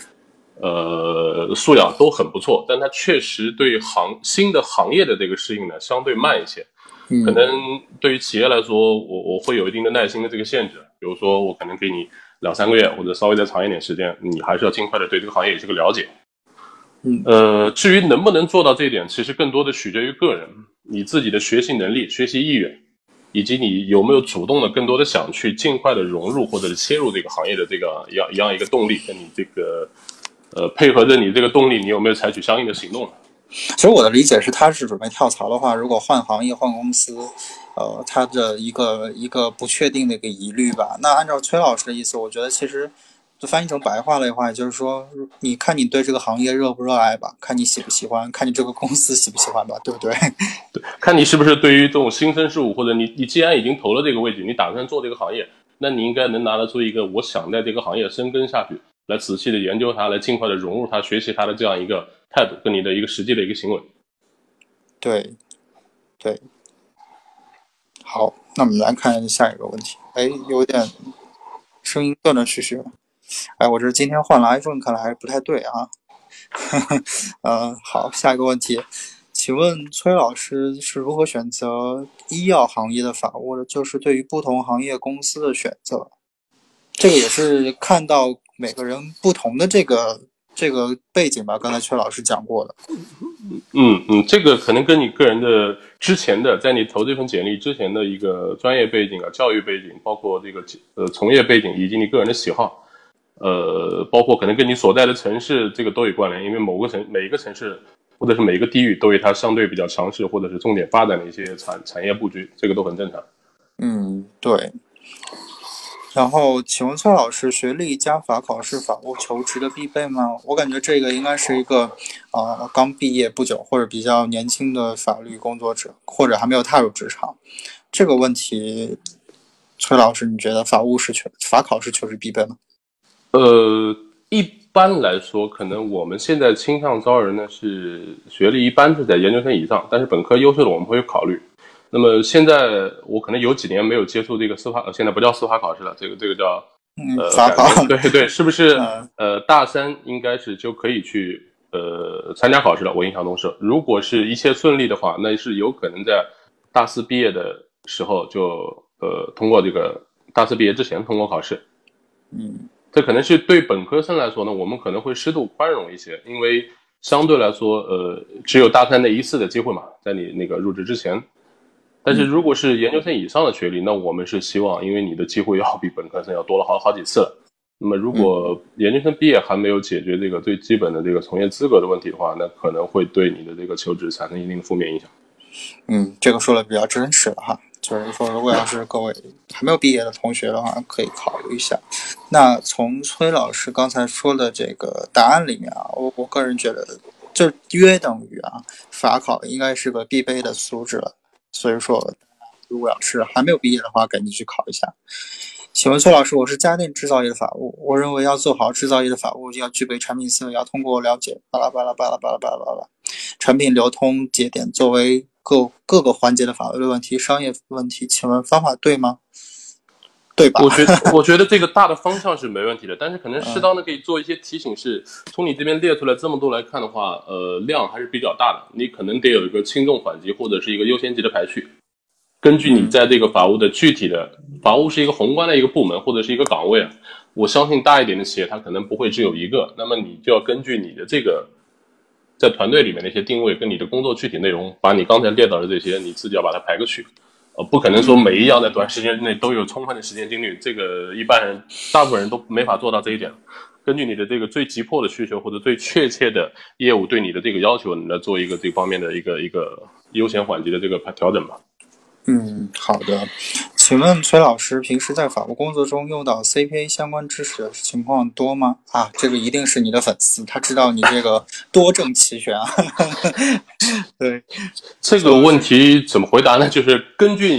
呃素养都很不错，但他确实对行新的行业的这个适应呢，相对慢一些。可能对于企业来说，我我会有一定的耐心的这个限制。比如说，我可能给你两三个月，或者稍微再长一点时间，你还是要尽快的对这个行业有这个了解。嗯，呃，至于能不能做到这一点，其实更多的取决于个人，你自己的学习能力、学习意愿，以及你有没有主动的、更多的想去尽快的融入或者是切入这个行业的这个一样一样一个动力，跟你这个呃配合着你这个动力，你有没有采取相应的行动？其实我的理解是，他是准备跳槽的话，如果换行业、换公司，呃，他的一个一个不确定的一个疑虑吧。那按照崔老师的意思，我觉得其实就翻译成白话的话，也就是说，你看你对这个行业热不热爱吧，看你喜不喜欢，看你这个公司喜不喜欢吧，对不对？对，看你是不是对于这种新生事物，或者你你既然已经投了这个位置，你打算做这个行业，那你应该能拿得出一个我想在这个行业深耕下去，来仔细的研究它，来尽快的融入它，学习它的这样一个态度，跟你的一个实际的一个行为。对，对，好，那我们来看下一个问题。哎，有点声音断断续续。哎，我这今天换了 iPhone，看来还是不太对啊。呃，好，下一个问题，请问崔老师是如何选择医药行业的法务的？就是对于不同行业公司的选择，这个也是看到每个人不同的这个。这个背景吧，刚才崔老师讲过的。嗯嗯，这个可能跟你个人的之前的，在你投这份简历之前的一个专业背景啊、教育背景，包括这个呃从业背景，以及你个人的喜好，呃，包括可能跟你所在的城市这个都有关联。因为某个城、每一个城市或者是每一个地域都有它相对比较强势或者是重点发展的一些产产业布局，这个都很正常。嗯，对。然后，请问崔老师，学历加法考是法务求职的必备吗？我感觉这个应该是一个，呃，刚毕业不久或者比较年轻的法律工作者，或者还没有踏入职场。这个问题，崔老师，你觉得法务是求法考是求职必备吗？呃，一般来说，可能我们现在倾向招人呢是学历一般是在研究生以上，但是本科优秀的我们会考虑。那么现在我可能有几年没有接触这个司法，现在不叫司法考试了，这个这个叫呃法考。对对，是不是呃大三应该是就可以去呃参加考试了？我印象中是，如果是一切顺利的话，那是有可能在大四毕业的时候就呃通过这个大四毕业之前通过考试。嗯，这可能是对本科生来说呢，我们可能会适度宽容一些，因为相对来说呃只有大三那一次的机会嘛，在你那个入职之前。但是如果是研究生以上的学历，那我们是希望，因为你的机会要比本科生要多了好好几次了。那么如果研究生毕业还没有解决这个最基本的这个从业资格的问题的话，那可能会对你的这个求职产生一定的负面影响。嗯，这个说的比较真实了哈，就是说，如果要是各位还没有毕业的同学的话，可以考虑一下。那从崔老师刚才说的这个答案里面啊，我我个人觉得，就约等于啊，法考应该是个必备的素质了。所以说，如果要是还没有毕业的话，赶紧去考一下。请问崔老师，我是家电制造业的法务，我认为要做好制造业的法务，要具备产品思维，要通过了解巴拉巴拉巴拉巴拉巴拉巴拉产品流通节点作为各各个环节的法律问题、商业问题。请问方法对吗？对吧？我觉得，我觉得这个大的方向是没问题的，但是可能适当的可以做一些提醒，是从你这边列出来这么多来看的话，呃，量还是比较大的，你可能得有一个轻重缓急或者是一个优先级的排序。根据你在这个法务的具体的，法务是一个宏观的一个部门或者是一个岗位啊，我相信大一点的企业它可能不会只有一个，那么你就要根据你的这个在团队里面的一些定位跟你的工作具体内容，把你刚才列到的这些，你自己要把它排个序。不可能说每一样在短时间内都有充分的时间精力，这个一般人、大部分人都没法做到这一点。根据你的这个最急迫的需求或者最确切的业务对你的这个要求，你来做一个这方面的一个一个优先缓急的这个调整吧。嗯，好的。请问崔老师，平时在法务工作中用到 CPA 相关知识的情况多吗？啊，这个一定是你的粉丝，他知道你这个多证齐全啊。对，这个问题怎么回答呢？就是根据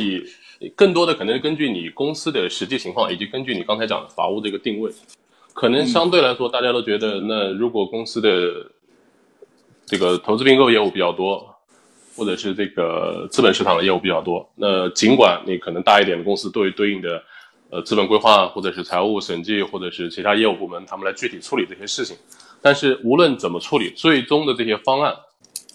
你更多的可能根据你公司的实际情况，以及根据你刚才讲的法务这个定位，可能相对来说大家都觉得，那如果公司的这个投资并购业务比较多。或者是这个资本市场的业务比较多，那尽管你可能大一点的公司都有对应的，呃，资本规划或者是财务审计或者是其他业务部门，他们来具体处理这些事情。但是无论怎么处理，最终的这些方案，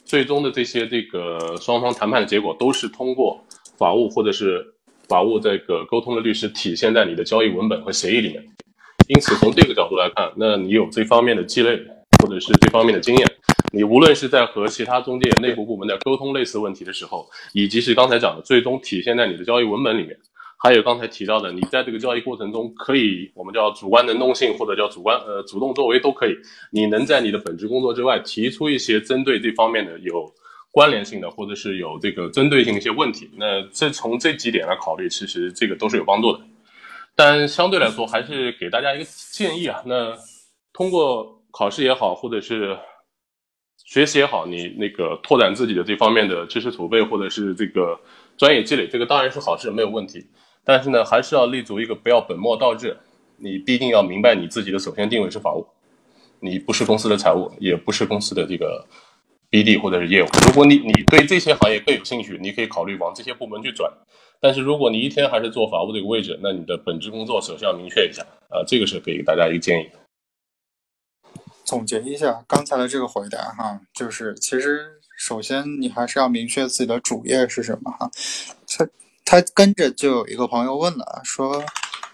最终的这些这个双方谈判的结果，都是通过法务或者是法务这个沟通的律师体现在你的交易文本和协议里面。因此，从这个角度来看，那你有这方面的积累或者是这方面的经验。你无论是在和其他中介、内部部门在沟通类似问题的时候，以及是刚才讲的最终体现在你的交易文本里面，还有刚才提到的，你在这个交易过程中可以我们叫主观能动性或者叫主观呃主动作为都可以，你能在你的本职工作之外提出一些针对这方面的有关联性的或者是有这个针对性的一些问题，那这从这几点来考虑，其实这个都是有帮助的。但相对来说，还是给大家一个建议啊，那通过考试也好，或者是学习也好，你那个拓展自己的这方面的知识储备或者是这个专业积累，这个当然是好事，没有问题。但是呢，还是要立足一个不要本末倒置。你必定要明白你自己的首先定位是法务，你不是公司的财务，也不是公司的这个 BD 或者是业务。如果你你对这些行业更有兴趣，你可以考虑往这些部门去转。但是如果你一天还是做法务这个位置，那你的本职工作首先要明确一下啊，这个是给大家一个建议。总结一下刚才的这个回答哈，就是其实首先你还是要明确自己的主业是什么哈。他他跟着就有一个朋友问了，说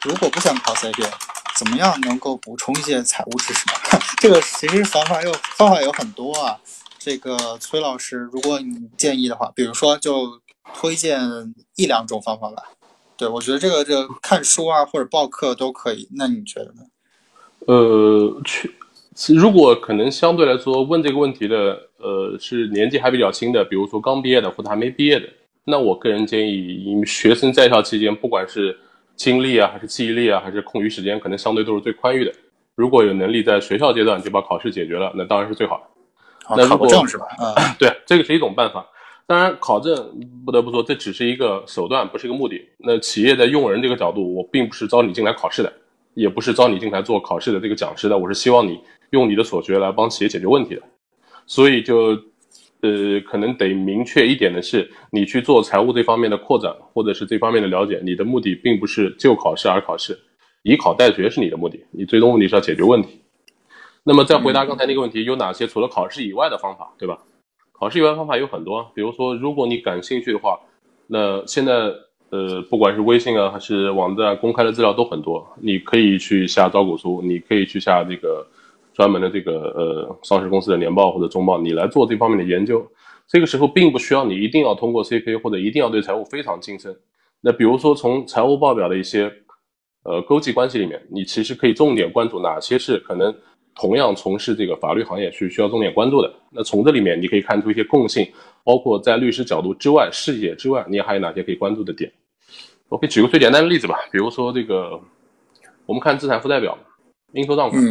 如果不想考 CPA，怎么样能够补充一些财务知识呢？这个其实方法有方法有很多啊。这个崔老师，如果你建议的话，比如说就推荐一两种方法吧。对我觉得这个这个看书啊或者报课都可以。那你觉得呢？呃，去。如果可能相对来说问这个问题的，呃，是年纪还比较轻的，比如说刚毕业的或者还没毕业的，那我个人建议，学生在校期间，不管是精力啊，还是记忆力啊，还是空余时间，可能相对都是最宽裕的。如果有能力在学校阶段就把考试解决了，那当然是最好的。那考证是吧？啊，对，这个是一种办法。当然，考证不得不说，这只是一个手段，不是一个目的。那企业在用人这个角度，我并不是招你进来考试的，也不是招你进来做考试的这个讲师的，我是希望你。用你的所学来帮企业解决问题的，所以就，呃，可能得明确一点的是，你去做财务这方面的扩展，或者是这方面的了解，你的目的并不是就考试而考试，以考代学是你的目的，你最终目的是要解决问题。那么再回答刚才那个问题，有哪些除了考试以外的方法，对吧？考试以外方法有很多，比如说，如果你感兴趣的话，那现在呃，不管是微信啊还是网站公开的资料都很多，你可以去下招股书，你可以去下这个。专门的这个呃上市公司的年报或者中报，你来做这方面的研究，这个时候并不需要你一定要通过 CP 或者一定要对财务非常精深。那比如说从财务报表的一些呃勾稽关系里面，你其实可以重点关注哪些是可能同样从事这个法律行业去需要重点关注的。那从这里面你可以看出一些共性，包括在律师角度之外、视野之外，你还有哪些可以关注的点？我可以举个最简单的例子吧，比如说这个我们看资产负债表，应收账款。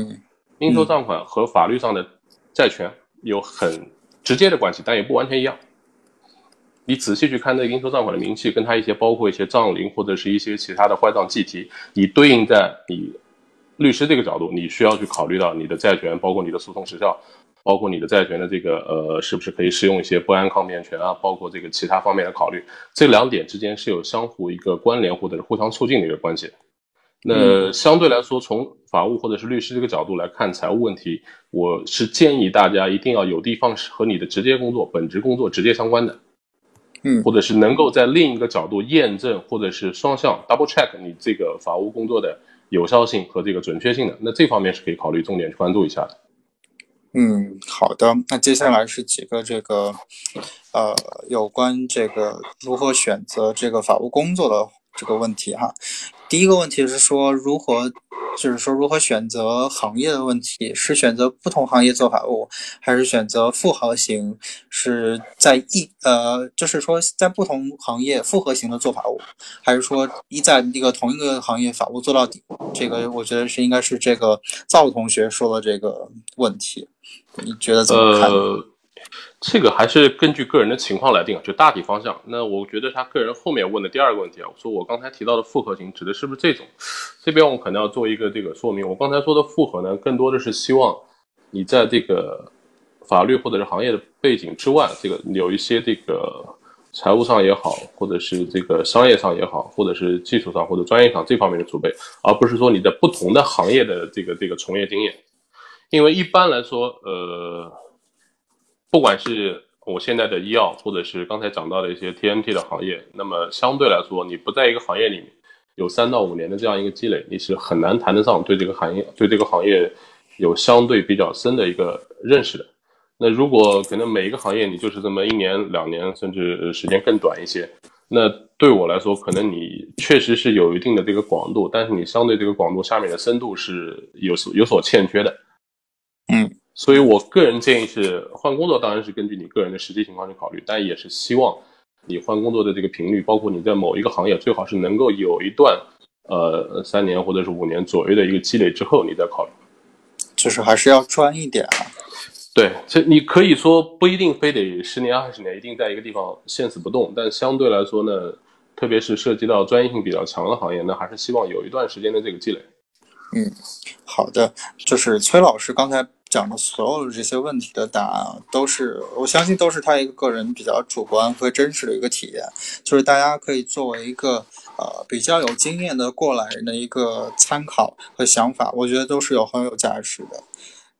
应收账款和法律上的债权有很直接的关系，但也不完全一样。你仔细去看那个应收账款的明细，跟它一些包括一些账龄或者是一些其他的坏账计提，你对应在你律师这个角度，你需要去考虑到你的债权，包括你的诉讼时效，包括你的债权的这个呃是不是可以适用一些不安抗辩权啊，包括这个其他方面的考虑，这两点之间是有相互一个关联或者是互相促进的一个关系。那相对来说，从法务或者是律师这个角度来看财务问题，我是建议大家一定要有的放矢，和你的直接工作、本职工作直接相关的，嗯，或者是能够在另一个角度验证或者是双向 double check 你这个法务工作的有效性和这个准确性的，那这方面是可以考虑重点去关注一下的。嗯，好的，那接下来是几个这个，呃，有关这个如何选择这个法务工作的这个问题哈。第一个问题是说如何，就是说如何选择行业的问题，是选择不同行业做法务，还是选择复合型？是在一呃，就是说在不同行业复合型的做法务，还是说一在那个同一个行业法务做到底？这个我觉得是应该是这个赵同学说的这个问题，你觉得怎么看？这个还是根据个人的情况来定，就大体方向。那我觉得他个人后面问的第二个问题啊，我说我刚才提到的复合型指的是不是这种？这边我可能要做一个这个说明。我刚才说的复合呢，更多的是希望你在这个法律或者是行业的背景之外，这个有一些这个财务上也好，或者是这个商业上也好，或者是技术上或者专业上这方面的储备，而不是说你在不同的行业的这个这个从业经验。因为一般来说，呃。不管是我现在的医药，或者是刚才讲到的一些 TMT 的行业，那么相对来说，你不在一个行业里面有三到五年的这样一个积累，你是很难谈得上对这个行业、对这个行业有相对比较深的一个认识的。那如果可能每一个行业你就是这么一年、两年，甚至时间更短一些，那对我来说，可能你确实是有一定的这个广度，但是你相对这个广度下面的深度是有所有所欠缺的。嗯，所以我个人建议是换工作，当然是根据你个人的实际情况去考虑，但也是希望你换工作的这个频率，包括你在某一个行业，最好是能够有一段呃三年或者是五年左右的一个积累之后，你再考虑。就是还是要专一点啊。对，这你可以说不一定非得十年二十年一定在一个地方现死不动，但相对来说呢，特别是涉及到专业性比较强的行业，那还是希望有一段时间的这个积累。嗯，好的，就是崔老师刚才讲的所有的这些问题的答案，都是我相信都是他一个个人比较主观和真实的一个体验，就是大家可以作为一个呃比较有经验的过来人的一个参考和想法，我觉得都是有很有价值的。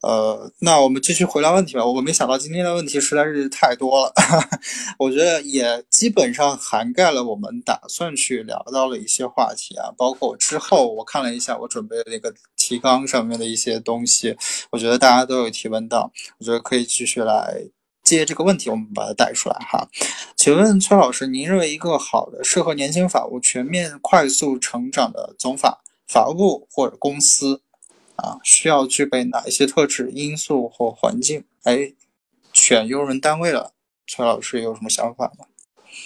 呃，那我们继续回答问题吧。我没想到今天的问题实在是太多了，我觉得也基本上涵盖了我们打算去聊到了一些话题啊，包括之后我看了一下我准备的那个提纲上面的一些东西，我觉得大家都有提问到，我觉得可以继续来接这个问题，我们把它带出来哈。请问崔老师，您认为一个好的适合年轻法务全面快速成长的总法法务部或者公司？啊，需要具备哪一些特质、因素或环境？哎，选用人单位了，崔老师有什么想法吗？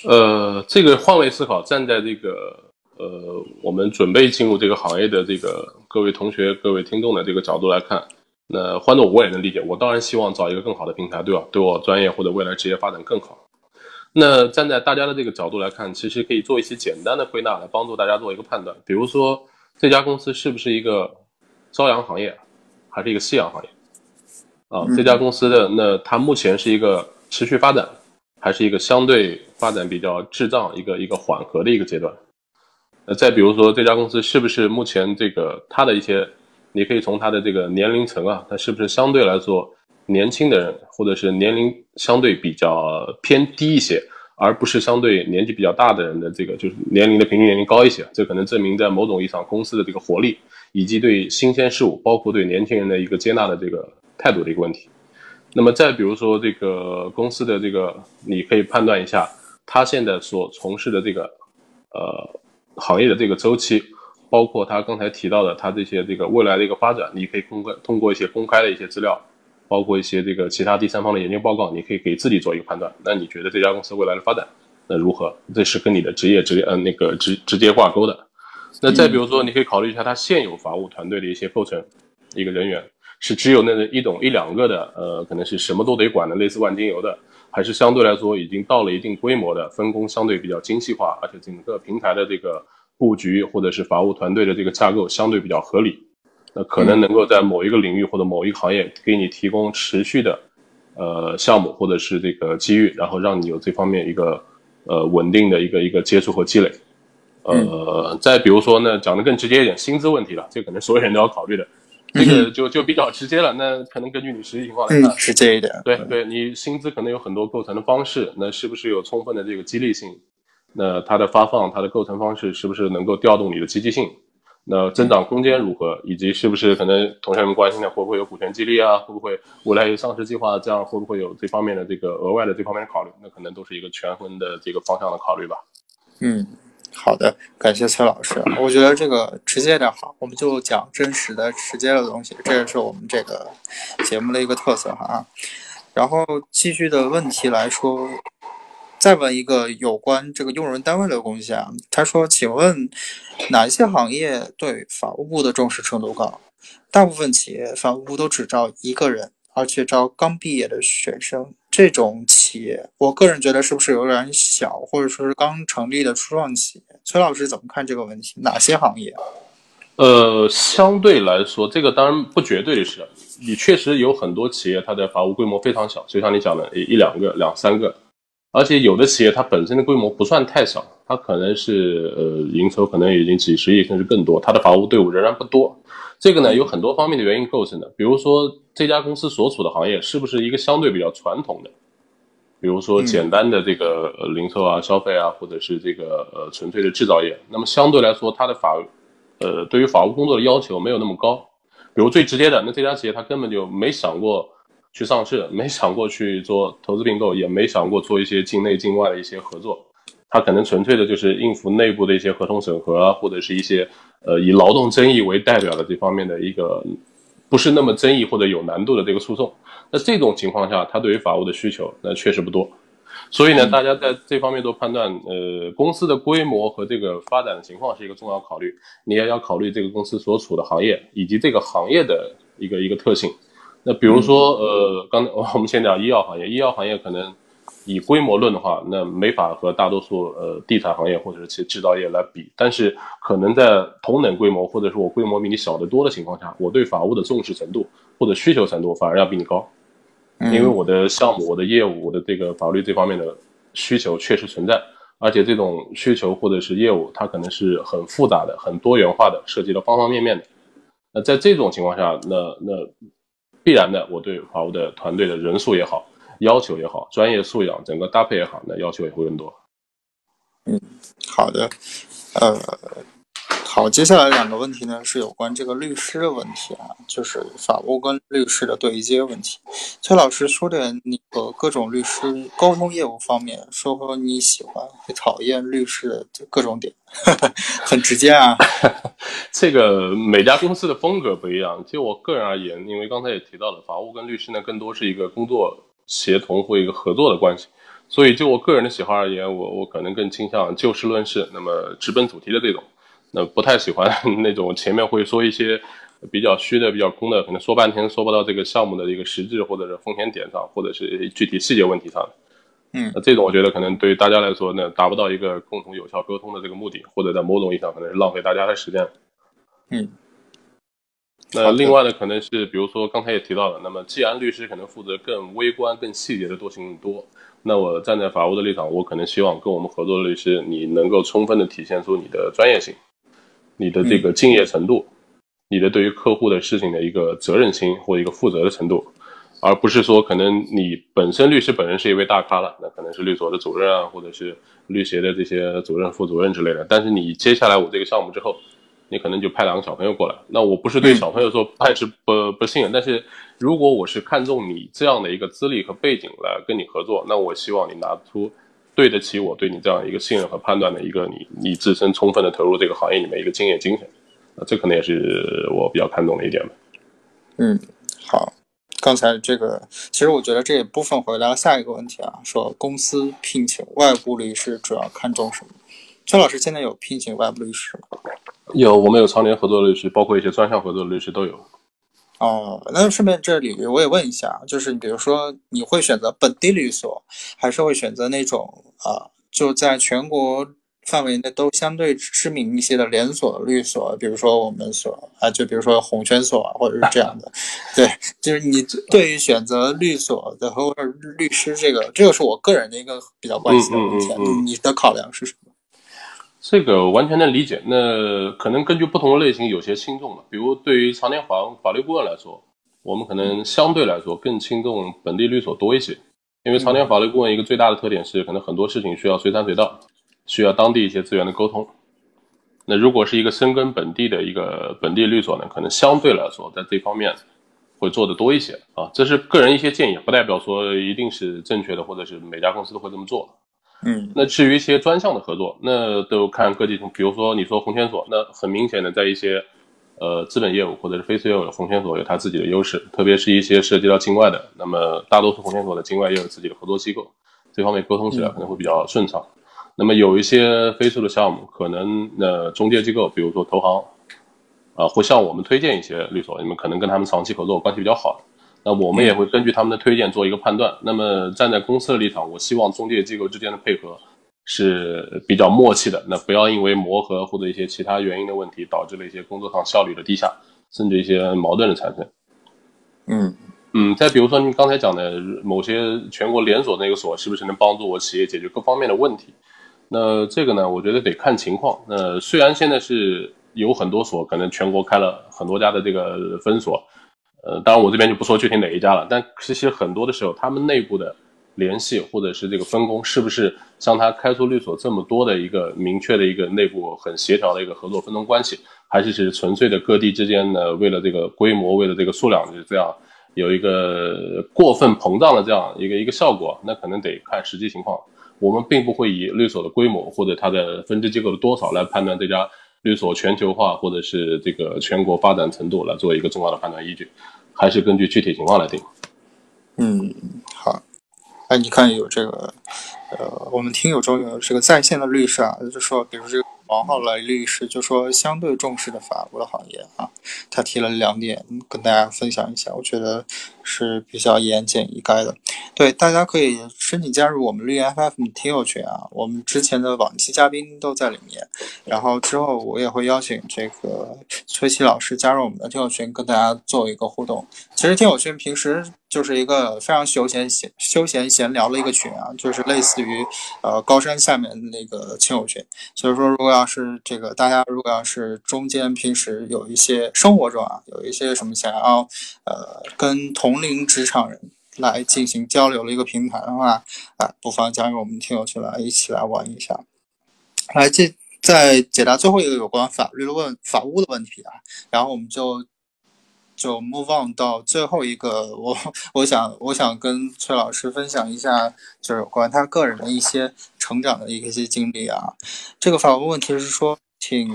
呃，这个换位思考，站在这个呃，我们准备进入这个行业的这个各位同学、各位听众的这个角度来看，那换做我也能理解，我当然希望找一个更好的平台，对吧？对我专业或者未来职业发展更好。那站在大家的这个角度来看，其实可以做一些简单的归纳，来帮助大家做一个判断。比如说，这家公司是不是一个？朝阳行业还是一个夕阳行业啊？这家公司的那它目前是一个持续发展，还是一个相对发展比较滞胀、一个一个缓和的一个阶段？那，再比如说这家公司是不是目前这个它的一些，你可以从它的这个年龄层啊，它是不是相对来说年轻的人，或者是年龄相对比较偏低一些，而不是相对年纪比较大的人的这个就是年龄的平均年龄高一些？这可能证明在某种意义上公司的这个活力。以及对新鲜事物，包括对年轻人的一个接纳的这个态度的一个问题。那么再比如说这个公司的这个，你可以判断一下，他现在所从事的这个呃行业的这个周期，包括他刚才提到的他这些这个未来的一个发展，你可以通过通过一些公开的一些资料，包括一些这个其他第三方的研究报告，你可以给自己做一个判断。那你觉得这家公司未来的发展那如何？这是跟你的职业直呃那个直直接挂钩的。那再比如说，你可以考虑一下他现有法务团队的一些构成，一个人员是只有那一种一两个的，呃，可能是什么都得管的，类似万金油的，还是相对来说已经到了一定规模的，分工相对比较精细化，而且整个平台的这个布局或者是法务团队的这个架构相对比较合理，那可能能够在某一个领域或者某一个行业给你提供持续的，呃，项目或者是这个机遇，然后让你有这方面一个呃稳定的一个一个接触和积累。呃，再比如说呢，讲的更直接一点，薪资问题了，这可能所有人都要考虑的，这个就就比较直接了。那可能根据你实际情况来看，直接一点。对对，你薪资可能有很多构成的方式，那是不是有充分的这个激励性？那它的发放，它的构成方式是不是能够调动你的积极性？那增长空间如何？以及是不是可能同学们关心的会不会有股权激励啊？会不会未来有上市计划？这样会不会有这方面的这个额外的这方面的考虑？那可能都是一个权衡的这个方向的考虑吧。嗯。好的，感谢崔老师。我觉得这个直接点好，我们就讲真实的、直接的东西，这也是我们这个节目的一个特色哈。然后继续的问题来说，再问一个有关这个用人单位的东西啊。他说：“请问哪些行业对法务部的重视程度高？大部分企业法务部都只招一个人，而且招刚毕业的学生。”这种企业，我个人觉得是不是有点小，或者说是刚成立的初创企业？崔老师怎么看这个问题？哪些行业？呃，相对来说，这个当然不绝对的是，你确实有很多企业，它的法务规模非常小，就像你讲的，一两个、两三个，而且有的企业它本身的规模不算太小，它可能是呃营收可能已经几十亿甚至更多，它的法务队伍仍然不多。这个呢有很多方面的原因构成的，比如说这家公司所处的行业是不是一个相对比较传统的，比如说简单的这个零售啊、消费啊，或者是这个呃纯粹的制造业，那么相对来说它的法，呃对于法务工作的要求没有那么高。比如最直接的，那这家企业它根本就没想过去上市，没想过去做投资并购，也没想过做一些境内境外的一些合作。它可能纯粹的就是应付内部的一些合同审核啊，或者是一些呃以劳动争议为代表的这方面的一个不是那么争议或者有难度的这个诉讼。那这种情况下，它对于法务的需求那确实不多。所以呢，大家在这方面都判断，呃，公司的规模和这个发展的情况是一个重要考虑。你也要考虑这个公司所处的行业以及这个行业的一个一个特性。那比如说，呃，刚我们先聊医药行业，医药行业可能以规模论的话，那没法和大多数呃地产行业或者是其制造业来比。但是可能在同等规模或者说我规模比你小得多的情况下，我对法务的重视程度或者需求程度反而要比你高。因为我的项目、我的业务、我的这个法律这方面的需求确实存在，而且这种需求或者是业务，它可能是很复杂的、很多元化的，涉及到方方面面的。那在这种情况下，那那必然的，我对法务的团队的人数也好、要求也好、专业素养、整个搭配也好，那要求也会更多。嗯，好的，呃。好，接下来两个问题呢是有关这个律师的问题啊，就是法务跟律师的对接问题。崔老师说点你和各种律师沟通业务方面，说说你喜欢和讨厌律师的各种点，很直接啊。这个每家公司的风格不一样，就我个人而言，因为刚才也提到了，法务跟律师呢更多是一个工作协同或一个合作的关系，所以就我个人的喜好而言，我我可能更倾向就事论事，那么直奔主题的这种。那不太喜欢 那种前面会说一些比较虚的、比较空的，可能说半天说不到这个项目的一个实质或者是风险点上，或者是具体细节问题上。嗯，那这种我觉得可能对于大家来说呢，达不到一个共同有效沟通的这个目的，或者在某种意义上可能是浪费大家的时间。嗯，那另外呢，可能是比如说刚才也提到了，那么既然律师可能负责更微观、更细节的多行多，那我站在法务的立场，我可能希望跟我们合作的律师，你能够充分的体现出你的专业性。你的这个敬业程度，你的对于客户的事情的一个责任心或一个负责的程度，而不是说可能你本身律师本人是一位大咖了，那可能是律所的主任啊，或者是律协的这些主任、副主任之类的。但是你接下来我这个项目之后，你可能就派两个小朋友过来。那我不是对小朋友说爱是不不信任，但是如果我是看中你这样的一个资历和背景来跟你合作，那我希望你拿出。对得起我对你这样一个信任和判断的一个你你自身充分的投入这个行业里面一个敬业精神，啊，这可能也是我比较看重的一点吧。嗯，好，刚才这个其实我觉得这一部分回答了下一个问题啊，说公司聘请外部律师主要看重什么？崔老师现在有聘请外部律师吗？有，我们有常年合作的律师，包括一些专项合作的律师都有。哦，那顺便这里我也问一下，就是你比如说你会选择本地律所，还是会选择那种啊，就在全国范围内都相对知名一些的连锁的律所，比如说我们所啊，就比如说红圈所啊，或者是这样的。对，就是你对于选择律所的或者律师这个，这个是我个人的一个比较关心的问题，你的考量是什么？这个完全能理解。那可能根据不同的类型有些轻重的，比如对于常年法法律顾问来说，我们可能相对来说更轻重本地律所多一些。因为常年法律顾问一个最大的特点是，可能很多事情需要随传随到，需要当地一些资源的沟通。那如果是一个深耕本地的一个本地律所呢，可能相对来说在这方面会做的多一些啊。这是个人一些建议，不代表说一定是正确的，或者是每家公司都会这么做。嗯，那至于一些专项的合作，那都看各地，比如说你说红圈所，那很明显的在一些，呃，资本业务或者是非资业务，红圈所有它自己的优势，特别是一些涉及到境外的，那么大多数红圈所的境外也有自己的合作机构，这方面沟通起来可能会比较顺畅。那么有一些非诉的项目，可能那中介机构，比如说投行，啊，会向我们推荐一些律所，你们可能跟他们长期合作关系比较好。那我们也会根据他们的推荐做一个判断。那么站在公司的立场，我希望中介机构之间的配合是比较默契的。那不要因为磨合或者一些其他原因的问题，导致了一些工作上效率的低下，甚至一些矛盾的产生。嗯嗯。再比如说你刚才讲的某些全国连锁那个所，是不是能帮助我企业解决各方面的问题？那这个呢，我觉得得看情况。那虽然现在是有很多所，可能全国开了很多家的这个分所。呃，当然我这边就不说具体哪一家了，但其实很多的时候，他们内部的联系或者是这个分工，是不是像他开出律所这么多的一个明确的一个内部很协调的一个合作分工关系，还是是纯粹的各地之间呢？为了这个规模，为了这个数量，就是这样有一个过分膨胀的这样一个一个效果，那可能得看实际情况。我们并不会以律所的规模或者它的分支机构的多少来判断这家律所全球化或者是这个全国发展程度来做一个重要的判断依据，还是根据具体情况来定。嗯，好。哎，你看有这个，呃，我们听友中有这个在线的律师啊，就说，比如这个。王浩来律师就说，相对重视的法务的行业啊，他提了两点跟大家分享一下，我觉得是比较言简意赅的。对，大家可以申请加入我们绿 FF 听友群啊，我们之前的往期嘉宾都在里面，然后之后我也会邀请这个崔琦老师加入我们的听友群，跟大家做一个互动。其实听友群平时就是一个非常休闲闲休闲闲聊的一个群啊，就是类似于呃高山下面那个亲友群，所以说如果要是这个大家如果要是中间平时有一些生活中啊有一些什么想要呃跟同龄职场人来进行交流的一个平台的话啊，不妨加入我们听友群来一起来玩一下。来，这再解答最后一个有关法律的问法务的问题啊，然后我们就就 move on 到最后一个，我我想我想跟崔老师分享一下，就是有关他个人的一些。成长的一些经历啊，这个法务问题是说，请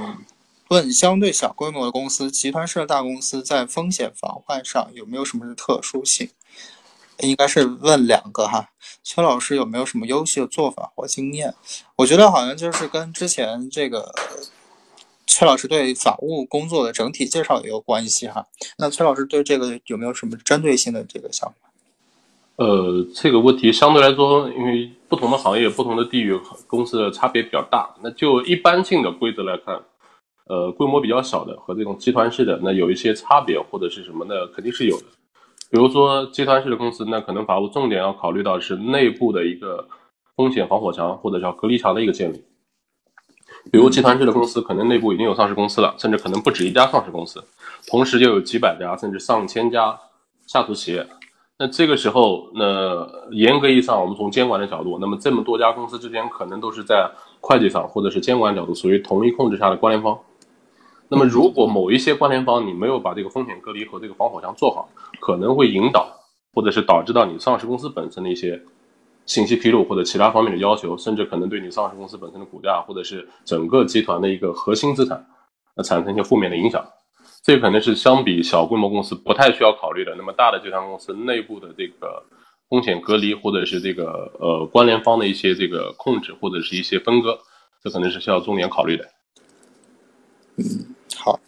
问相对小规模的公司、集团式的大公司在风险防范上有没有什么特殊性？应该是问两个哈，崔老师有没有什么优秀的做法或经验？我觉得好像就是跟之前这个崔老师对法务工作的整体介绍也有关系哈。那崔老师对这个有没有什么针对性的这个想法？呃，这个问题相对来说，因为不同的行业、不同的地域，公司的差别比较大。那就一般性的规则来看，呃，规模比较小的和这种集团式的，那有一些差别或者是什么呢？肯定是有的。比如说集团式的公司，那可能法务重点要考虑到是内部的一个风险防火墙或者叫隔离墙的一个建立。比如集团制的公司，可能内部已经有上市公司了，甚至可能不止一家上市公司，同时就有几百家甚至上千家下属企业。那这个时候，那严格意义上，我们从监管的角度，那么这么多家公司之间可能都是在会计上或者是监管角度属于同一控制下的关联方。那么如果某一些关联方你没有把这个风险隔离和这个防火墙做好，可能会引导或者是导致到你上市公司本身的一些信息披露或者其他方面的要求，甚至可能对你上市公司本身的股价或者是整个集团的一个核心资产，那产生一些负面的影响。这可能是相比小规模公司不太需要考虑的。那么大的集团公司内部的这个风险隔离，或者是这个呃关联方的一些这个控制，或者是一些分割，这可能是需要重点考虑的。嗯，好。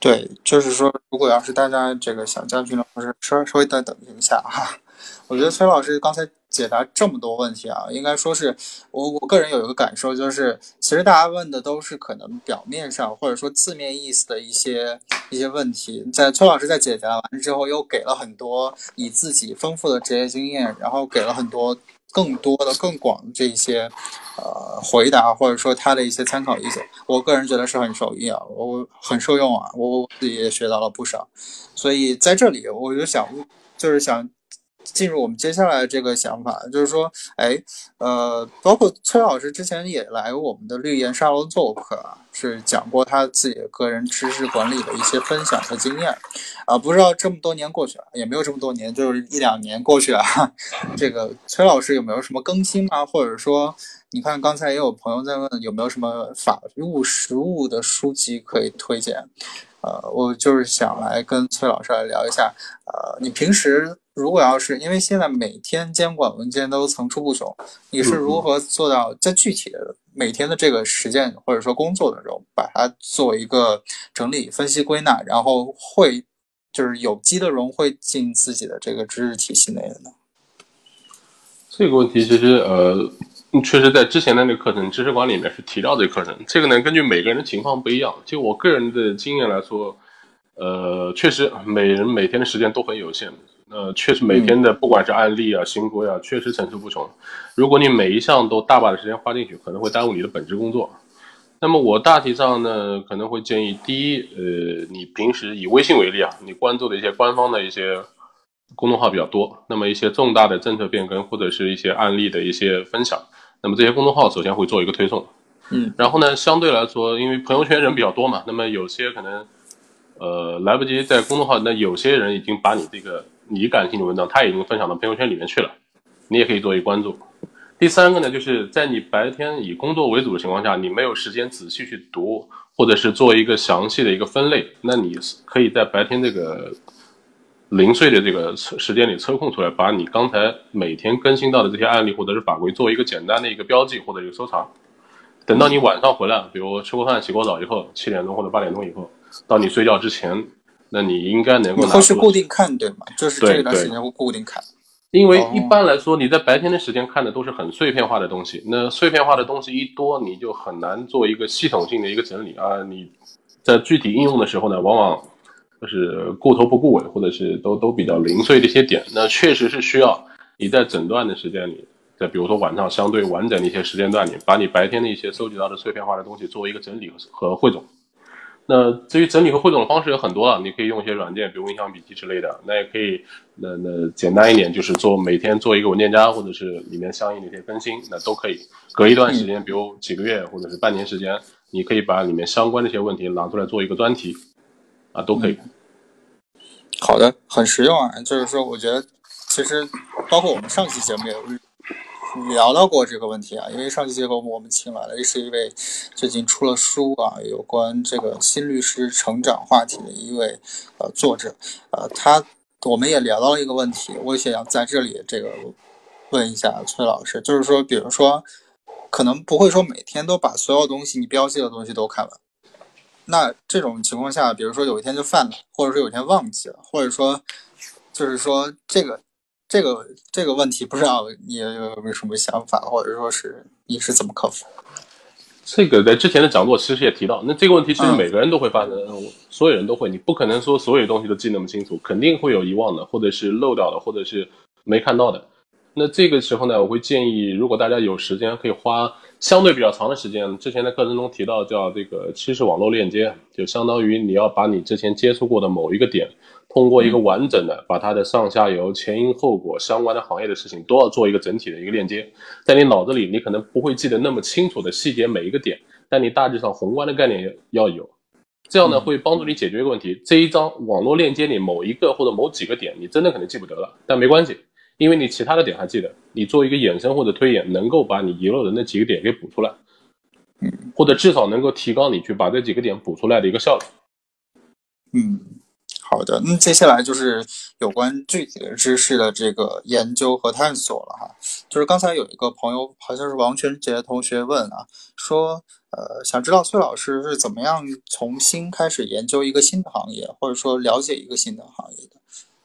对，就是说，如果要是大家这个想加群的话，是稍稍微再等一下哈。我觉得崔老师刚才。解答这么多问题啊，应该说是我我个人有一个感受，就是其实大家问的都是可能表面上或者说字面意思的一些一些问题，在崔老师在解答完之后，又给了很多以自己丰富的职业经验，然后给了很多更多的更广的这些呃回答，或者说他的一些参考意见，我个人觉得是很受益啊，我很受用啊，我自己也学到了不少，所以在这里我就想就是想。进入我们接下来这个想法，就是说，哎，呃，包括崔老师之前也来我们的绿岩沙龙做客啊，是讲过他自己的个人知识管理的一些分享和经验，啊，不知道这么多年过去了，也没有这么多年，就是一两年过去了，这个崔老师有没有什么更新吗？或者说，你看刚才也有朋友在问，有没有什么法务实务的书籍可以推荐？呃，我就是想来跟崔老师来聊一下，呃，你平时。如果要是因为现在每天监管文件都层出不穷，你是如何做到在具体的每天的这个实践或者说工作的时候，把它做一个整理、分析、归纳，然后会就是有机的融汇进自己的这个知识体系内的呢？这个问题其实呃，确实在之前的那个课程知识管理里面是提到这个课程。这个呢，根据每个人的情况不一样，就我个人的经验来说，呃，确实每人每天的时间都很有限。呃，确实每天的不管是案例啊、新规啊，确实层出不穷。如果你每一项都大把的时间花进去，可能会耽误你的本职工作。那么我大体上呢，可能会建议：第一，呃，你平时以微信为例啊，你关注的一些官方的一些公众号比较多，那么一些重大的政策变更或者是一些案例的一些分享，那么这些公众号首先会做一个推送。嗯，然后呢，相对来说，因为朋友圈人比较多嘛，那么有些可能，呃，来不及在公众号，那有些人已经把你这个。你感兴趣的文章，他已经分享到朋友圈里面去了，你也可以做一关注。第三个呢，就是在你白天以工作为主的情况下，你没有时间仔细去读，或者是做一个详细的一个分类，那你可以在白天这个零碎的这个时间里抽空出来，把你刚才每天更新到的这些案例或者是法规做一个简单的一个标记或者一个收藏。等到你晚上回来，比如吃过饭、洗过澡以后，七点钟或者八点钟以后，到你睡觉之前，那你应该能够。会是固定看对吗？就是这段时间会固定看。因为一般来说，你在白天的时间看的都是很碎片化的东西，那碎片化的东西一多，你就很难做一个系统性的一个整理啊。你在具体应用的时候呢，往往。就是顾头不顾尾，或者是都都比较零碎的一些点，那确实是需要你在整段的时间里，在比如说晚上相对完整的一些时间段里，把你白天的一些收集到的碎片化的东西作为一个整理和汇总。那至于整理和汇总的方式有很多了，你可以用一些软件，比如印象笔记之类的。那也可以，那那简单一点就是做每天做一个文件夹，或者是里面相应的一些更新，那都可以。隔一段时间，比如几个月或者是半年时间，你可以把里面相关的一些问题拿出来做一个专题。啊，都可以。好的，很实用啊。就是说，我觉得其实包括我们上期节目也聊到过这个问题啊。因为上期节目我们请来的是一位最近出了书啊，有关这个新律师成长话题的一位呃作者。呃，他我们也聊到了一个问题，我也想在这里这个问一下崔老师，就是说，比如说，可能不会说每天都把所有东西你标记的东西都看完。那这种情况下，比如说有一天就犯了，或者说有一天忘记了，或者说就是说这个这个这个问题，不知道你有没有什么想法，或者说是你是怎么克服？这个在之前的讲座其实也提到，那这个问题其实每个人都会发生，所有人都会，你不可能说所有东西都记那么清楚，肯定会有遗忘的，或者是漏掉的，或者是没看到的。那这个时候呢，我会建议，如果大家有时间，可以花相对比较长的时间。之前的课程中提到叫这个趋势网络链接，就相当于你要把你之前接触过的某一个点，通过一个完整的，把它的上下游、前因后果、相关的行业的事情都要做一个整体的一个链接。在你脑子里，你可能不会记得那么清楚的细节每一个点，但你大致上宏观的概念要有。这样呢，会帮助你解决一个问题：这一张网络链接里某一个或者某几个点，你真的可能记不得了，但没关系。因为你其他的点还记得，你做一个衍生或者推演，能够把你遗漏的那几个点给补出来，嗯或者至少能够提高你去把这几个点补出来的一个效率。嗯，好的，那接下来就是有关具体的知识的这个研究和探索了哈。就是刚才有一个朋友，好像是王全杰同学问啊，说呃，想知道崔老师是怎么样从新开始研究一个新的行业，或者说了解一个新的行业的。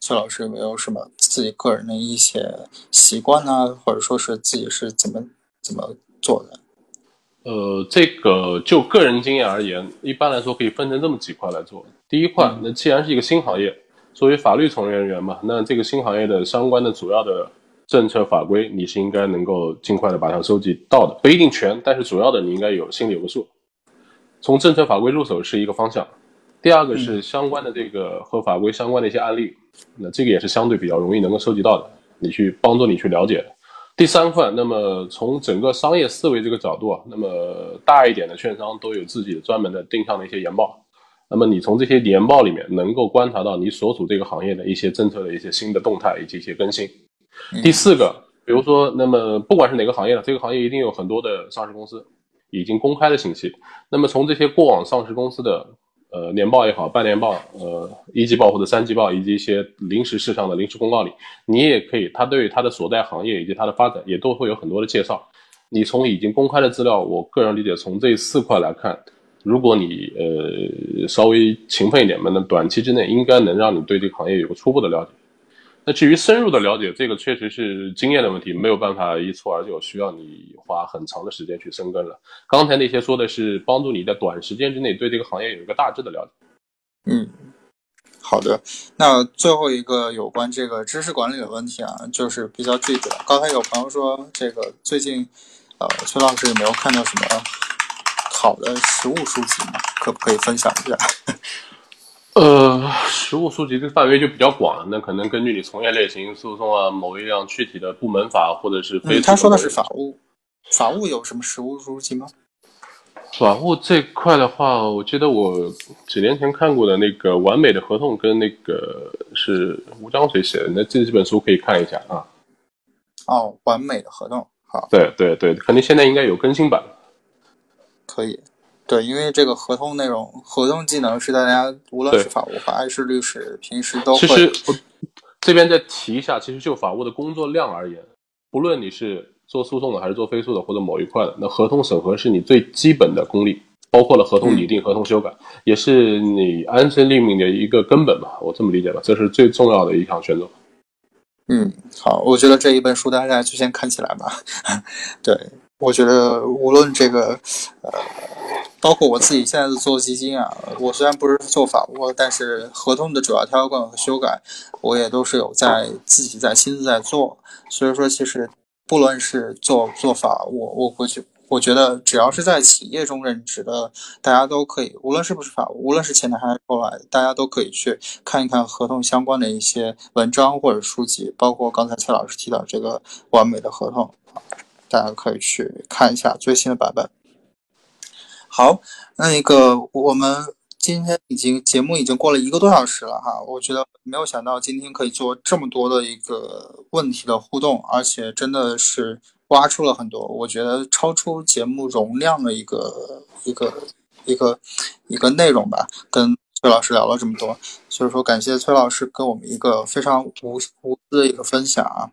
崔老师有没有什么自己个人的一些习惯呢？或者说是自己是怎么怎么做的？呃，这个就个人经验而言，一般来说可以分成这么几块来做。第一块，那既然是一个新行业，作为法律从业人员嘛，那这个新行业的相关的主要的政策法规，你是应该能够尽快的把它收集到的，不一定全，但是主要的你应该有心里有个数。从政策法规入手是一个方向。第二个是相关的这个和法规相关的一些案例，那这个也是相对比较容易能够收集到的，你去帮助你去了解。第三块，那么从整个商业思维这个角度啊，那么大一点的券商都有自己的专门的定向的一些研报，那么你从这些研报里面能够观察到你所属这个行业的一些政策的一些新的动态以及一些更新。第四个，比如说，那么不管是哪个行业的，这个行业一定有很多的上市公司已经公开的信息，那么从这些过往上市公司的。呃，年报也好，半年报，呃，一季报或者三季报，以及一些临时事项的临时公告里，你也可以，它对于它的所在行业以及它的发展，也都会有很多的介绍。你从已经公开的资料，我个人理解，从这四块来看，如果你呃稍微勤奋一点嘛，那短期之内应该能让你对这个行业有个初步的了解。那至于深入的了解，这个确实是经验的问题，没有办法一蹴而就，需要你花很长的时间去深耕了。刚才那些说的是帮助你在短时间之内对这个行业有一个大致的了解。嗯，好的。那最后一个有关这个知识管理的问题啊，就是比较具体的。刚才有朋友说，这个最近，呃，崔老师有没有看到什么好的实务书籍呢？可不可以分享一下？呃，实物书籍这个范围就比较广了，那可能根据你从业类型，诉讼啊，某一样具体的部门法，或者是非。他说的是法务，法务有什么实物书籍吗？法务这块的话，我记得我几年前看过的那个《完美的合同》跟那个是吴江水写的，那这几本书可以看一下啊。哦，《完美的合同》好，对对对，肯定现在应该有更新版。可以，对，因为这个合同内容、合同技能是大家无论是法务还是律师，平时都会。其实我这边再提一下，其实就法务的工作量而言，不论你是做诉讼的还是做非诉的或者某一块的，那合同审核是你最基本的功力。包括了合同拟定、合同修改，也是你安身立命的一个根本吧，我这么理解吧，这是最重要的一项选择。嗯，好，我觉得这一本书大家就先看起来吧。对，我觉得无论这个，呃，包括我自己现在做基金啊，我虽然不是做法务，但是合同的主要条款和修改，我也都是有在自己在亲自在做。所以说，其实不论是做做法务，我过去。我觉得只要是在企业中任职的，大家都可以，无论是不是法务，无论是前台还是后来，大家都可以去看一看合同相关的一些文章或者书籍，包括刚才崔老师提到这个完美的合同，大家可以去看一下最新的版本。好，那一个我们。今天已经节目已经过了一个多小时了哈，我觉得没有想到今天可以做这么多的一个问题的互动，而且真的是挖出了很多，我觉得超出节目容量的一个一个一个一个内容吧。跟崔老师聊了这么多，所以说感谢崔老师给我们一个非常无无私的一个分享啊。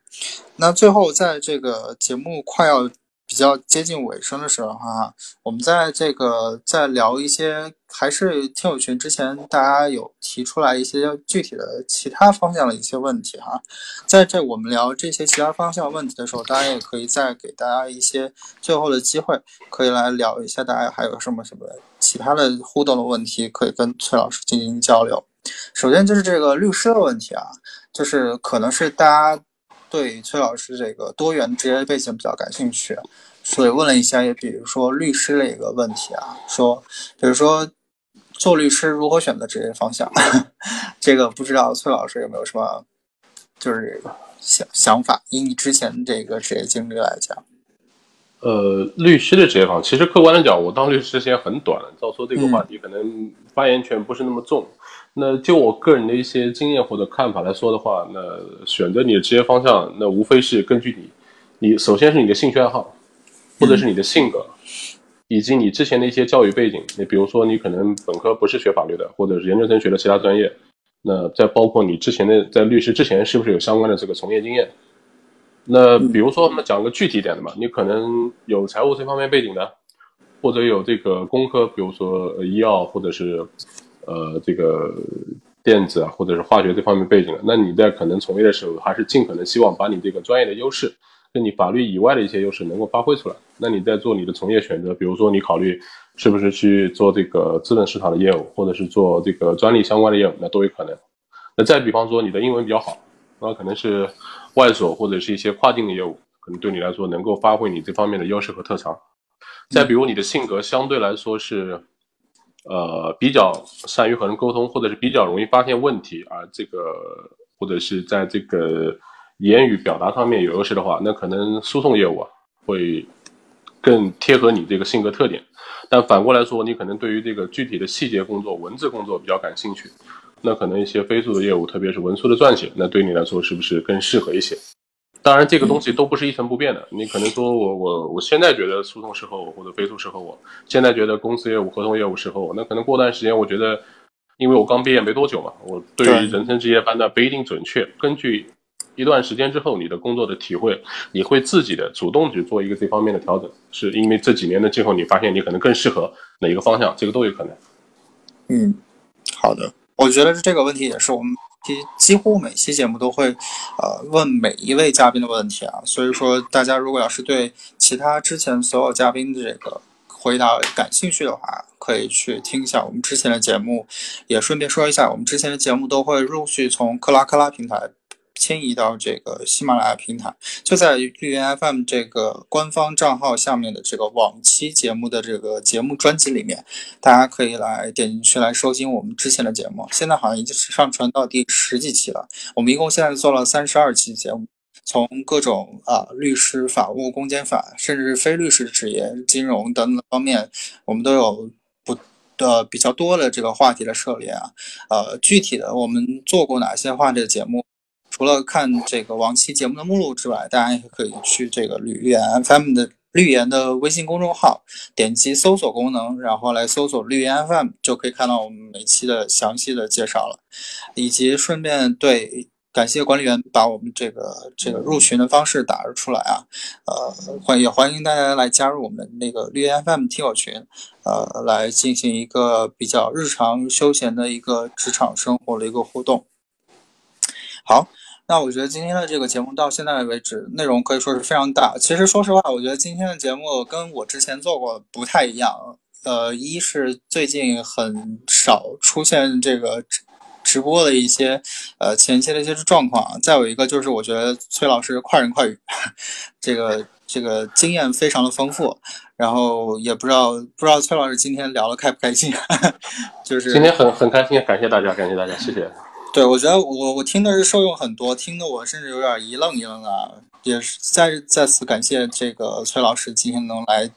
那最后在这个节目快要。比较接近尾声的时候哈，我们在这个在聊一些还是听友群之前，大家有提出来一些具体的其他方向的一些问题哈，在这我们聊这些其他方向问题的时候，大家也可以再给大家一些最后的机会，可以来聊一下大家还有什么什么其他的互动的问题，可以跟崔老师进行交流。首先就是这个律师的问题啊，就是可能是大家。对崔老师这个多元职业背景比较感兴趣，所以问了一下，也比如说律师的一个问题啊，说，比如说做律师如何选择职业方向，这个不知道崔老师有没有什么就是想想法？以你之前这个职业经历来讲，呃，律师的职业方向，其实客观的讲，我当律师时间很短，照说这个话题可能发言权不是那么重。那就我个人的一些经验或者看法来说的话，那选择你的职业方向，那无非是根据你，你首先是你的兴趣爱好，或者是你的性格，以及你之前的一些教育背景。你比如说，你可能本科不是学法律的，或者是研究生学的其他专业，那再包括你之前的在律师之前是不是有相关的这个从业经验？那比如说我们讲个具体点的嘛，你可能有财务这方面背景的，或者有这个工科，比如说医药或者是。呃，这个电子啊，或者是化学这方面背景的，那你在可能从业的时候，还是尽可能希望把你这个专业的优势，跟你法律以外的一些优势能够发挥出来。那你在做你的从业选择，比如说你考虑是不是去做这个资本市场的业务，或者是做这个专利相关的业务，那都有可能。那再比方说你的英文比较好，那可能是外所或者是一些跨境的业务，可能对你来说能够发挥你这方面的优势和特长。再比如你的性格相对来说是。呃，比较善于和人沟通，或者是比较容易发现问题，而这个或者是在这个言语表达上面有优势的话，那可能诉讼业务啊会更贴合你这个性格特点。但反过来说，你可能对于这个具体的细节工作、文字工作比较感兴趣，那可能一些非诉的业务，特别是文书的撰写，那对你来说是不是更适合一些？当然，这个东西都不是一成不变的。你可能说我我我现在觉得诉讼适合我，或者非诉适合我；现在觉得公司业务、合同业务适合我。那可能过段时间，我觉得，因为我刚毕业没多久嘛，我对于人生职业判断不一定准确。根据一段时间之后你的工作的体会，你会自己的主动去做一个这方面的调整。是因为这几年的今后，你发现你可能更适合哪一个方向，这个都有可能。嗯，好的，我觉得这个问题也是我们。几几乎每期节目都会，呃，问每一位嘉宾的问题啊，所以说大家如果要是对其他之前所有嘉宾的这个回答感兴趣的话，可以去听一下我们之前的节目，也顺便说一下，我们之前的节目都会陆续从克拉克拉平台。迁移到这个喜马拉雅平台，就在绿源 FM 这个官方账号下面的这个往期节目的这个节目专辑里面，大家可以来点进去来收听我们之前的节目。现在好像已经是上传到第十几期了。我们一共现在做了三十二期节目，从各种啊律师、法务、公检法，甚至非律师职业、金融等等方面，我们都有不的比较多的这个话题的涉猎啊。呃，具体的我们做过哪些话题的节目？除了看这个往期节目的目录之外，大家也可以去这个绿言 FM 的绿言的微信公众号，点击搜索功能，然后来搜索绿言 FM，就可以看到我们每期的详细的介绍了，以及顺便对。感谢管理员把我们这个这个入群的方式打了出来啊，呃，欢也欢迎大家来加入我们那个绿叶 FM 听友群，呃，来进行一个比较日常休闲的一个职场生活的一个互动。好，那我觉得今天的这个节目到现在为止内容可以说是非常大。其实说实话，我觉得今天的节目跟我之前做过不太一样。呃，一是最近很少出现这个。直播的一些呃前期的一些状况，再有一个就是我觉得崔老师快人快语，这个这个经验非常的丰富，然后也不知道不知道崔老师今天聊的开不开心，就是今天很很开心，感谢大家，感谢大家，谢谢。对，我觉得我我听的是受用很多，听的我甚至有点一愣一愣的，也是再再次感谢这个崔老师今天能来。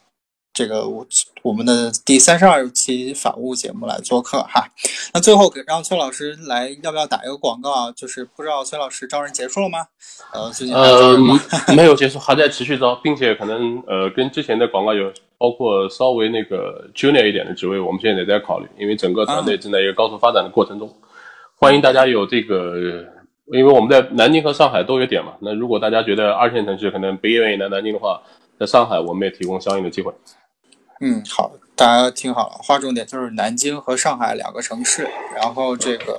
这个我我们的第三十二期法务节目来做客哈，那最后给让崔老师来，要不要打一个广告啊？就是不知道崔老师招人结束了吗？呃，最近呃 没有结束，还在持续招，并且可能呃跟之前的广告有包括稍微那个 junior 一点的职位，我们现在也在考虑，因为整个团队正在一个高速发展的过程中，欢迎大家有这个，因为我们在南京和上海都有点嘛，那如果大家觉得二线城市可能不愿意来南京的话，在上海我们也提供相应的机会。嗯，好，大家听好了，划重点就是南京和上海两个城市。然后这个，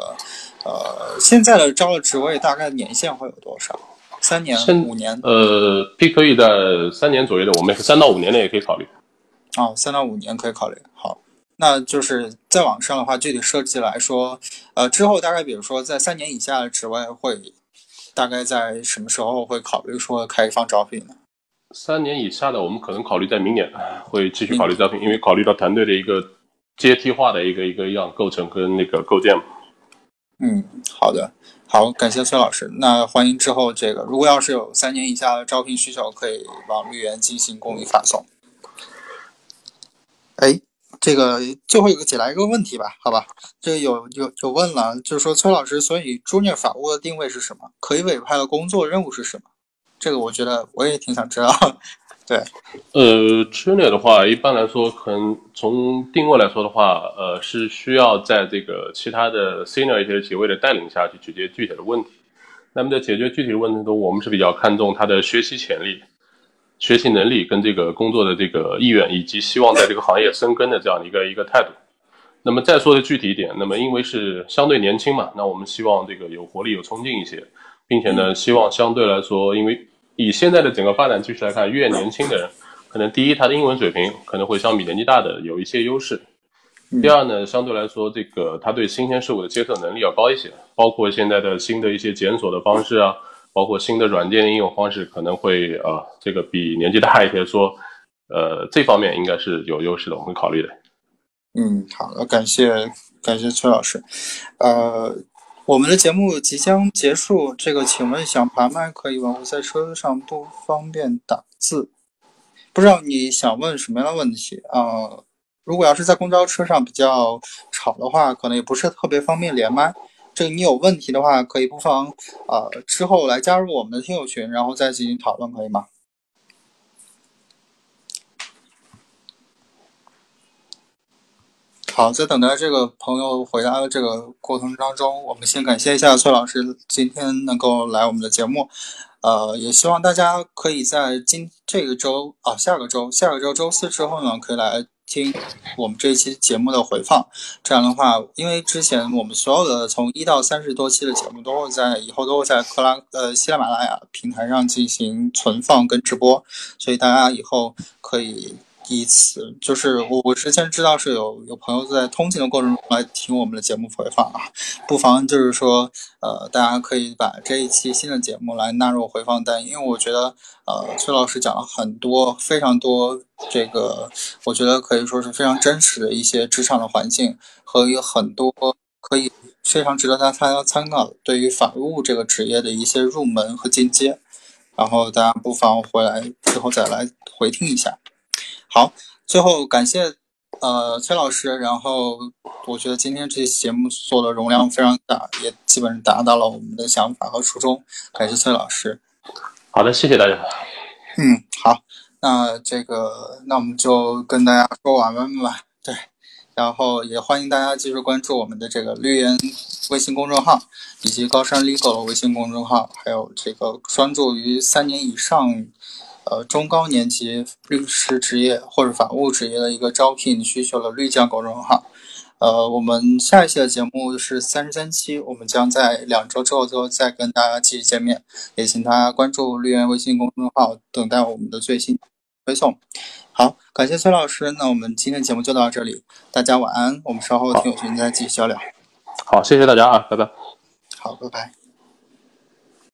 呃，现在的招的职位大概年限会有多少？三年、五年？呃，，P 可以在三年左右的，我们三到五年内也可以考虑。哦，三到五年可以考虑。好，那就是再往上的话，具体设计来说，呃，之后大概比如说在三年以下的职位会，大概在什么时候会考虑说开放招聘呢？三年以下的，我们可能考虑在明年会继续考虑招聘，因为考虑到团队的一个阶梯化的一个一个样构成跟那个构建嘛。嗯，好的，好，感谢崔老师。那欢迎之后这个，如果要是有三年以下的招聘需求，可以往绿源进行公益发送。哎，这个最后一个解答一个问题吧，好吧？这个有有有问了，就是说崔老师，所以 Junior 法务的定位是什么？可以委派的工作任务是什么？这个我觉得我也挺想知道，对，呃，junior 的话，一般来说，可能从定位来说的话，呃，是需要在这个其他的 senior 一些职位的带领下去解决具体的问题。那么在解决具体的问题中，我们是比较看重他的学习潜力、学习能力跟这个工作的这个意愿，以及希望在这个行业深耕的这样的一个一个态度。那么再说的具体一点，那么因为是相对年轻嘛，那我们希望这个有活力、有冲劲一些。并且呢，希望相对来说，因为以现在的整个发展趋势来看，越年轻的人，可能第一他的英文水平可能会相比年纪大的有一些优势。第二呢，相对来说，这个他对新鲜事物的接受能力要高一些，包括现在的新的一些检索的方式啊，包括新的软件应用方式，可能会呃，这个比年纪大一些说，呃，这方面应该是有优势的，我们考虑的。嗯，好的，感谢感谢崔老师，呃。我们的节目即将结束，这个请问想爬麦可以吗？我在车上不方便打字，不知道你想问什么样的问题啊？如果要是在公交车上比较吵的话，可能也不是特别方便连麦。这个你有问题的话，可以不妨啊之后来加入我们的听友群，然后再进行讨论，可以吗？好，在等待这个朋友回答的这个过程当中，我们先感谢一下崔老师今天能够来我们的节目，呃，也希望大家可以在今这个周啊，下个周，下个周周四之后呢，可以来听我们这期节目的回放。这样的话，因为之前我们所有的从一到三十多期的节目都会在以后都会在克拉呃喜马拉雅平台上进行存放跟直播，所以大家以后可以。第一次就是我，我之前知道是有有朋友在通勤的过程中来听我们的节目回放啊，不妨就是说，呃，大家可以把这一期新的节目来纳入回放单，因为我觉得，呃，崔老师讲了很多非常多这个，我觉得可以说是非常真实的一些职场的环境和有很多可以非常值得大家参参考对于法务这个职业的一些入门和进阶，然后大家不妨回来之后再来回听一下。好，最后感谢呃崔老师，然后我觉得今天这期节目做的容量非常大，也基本上达到了我们的想法和初衷，感谢崔老师。好的，谢谢大家。嗯，好，那这个那我们就跟大家说晚安吧。对。然后也欢迎大家继续关注我们的这个绿源微信公众号，以及高山 legal 的微信公众号，还有这个专注于三年以上，呃中高年级律师职业或者法务职业的一个招聘需求的绿将公众号。呃，我们下一期的节目是三十三期，我们将在两周之后就再跟大家继续见面，也请大家关注绿源微信公众号，等待我们的最新推送。好，感谢崔老师。那我们今天节目就到这里，大家晚安。我们稍后听友群再继续交流。好，谢谢大家啊，拜拜。好，拜拜。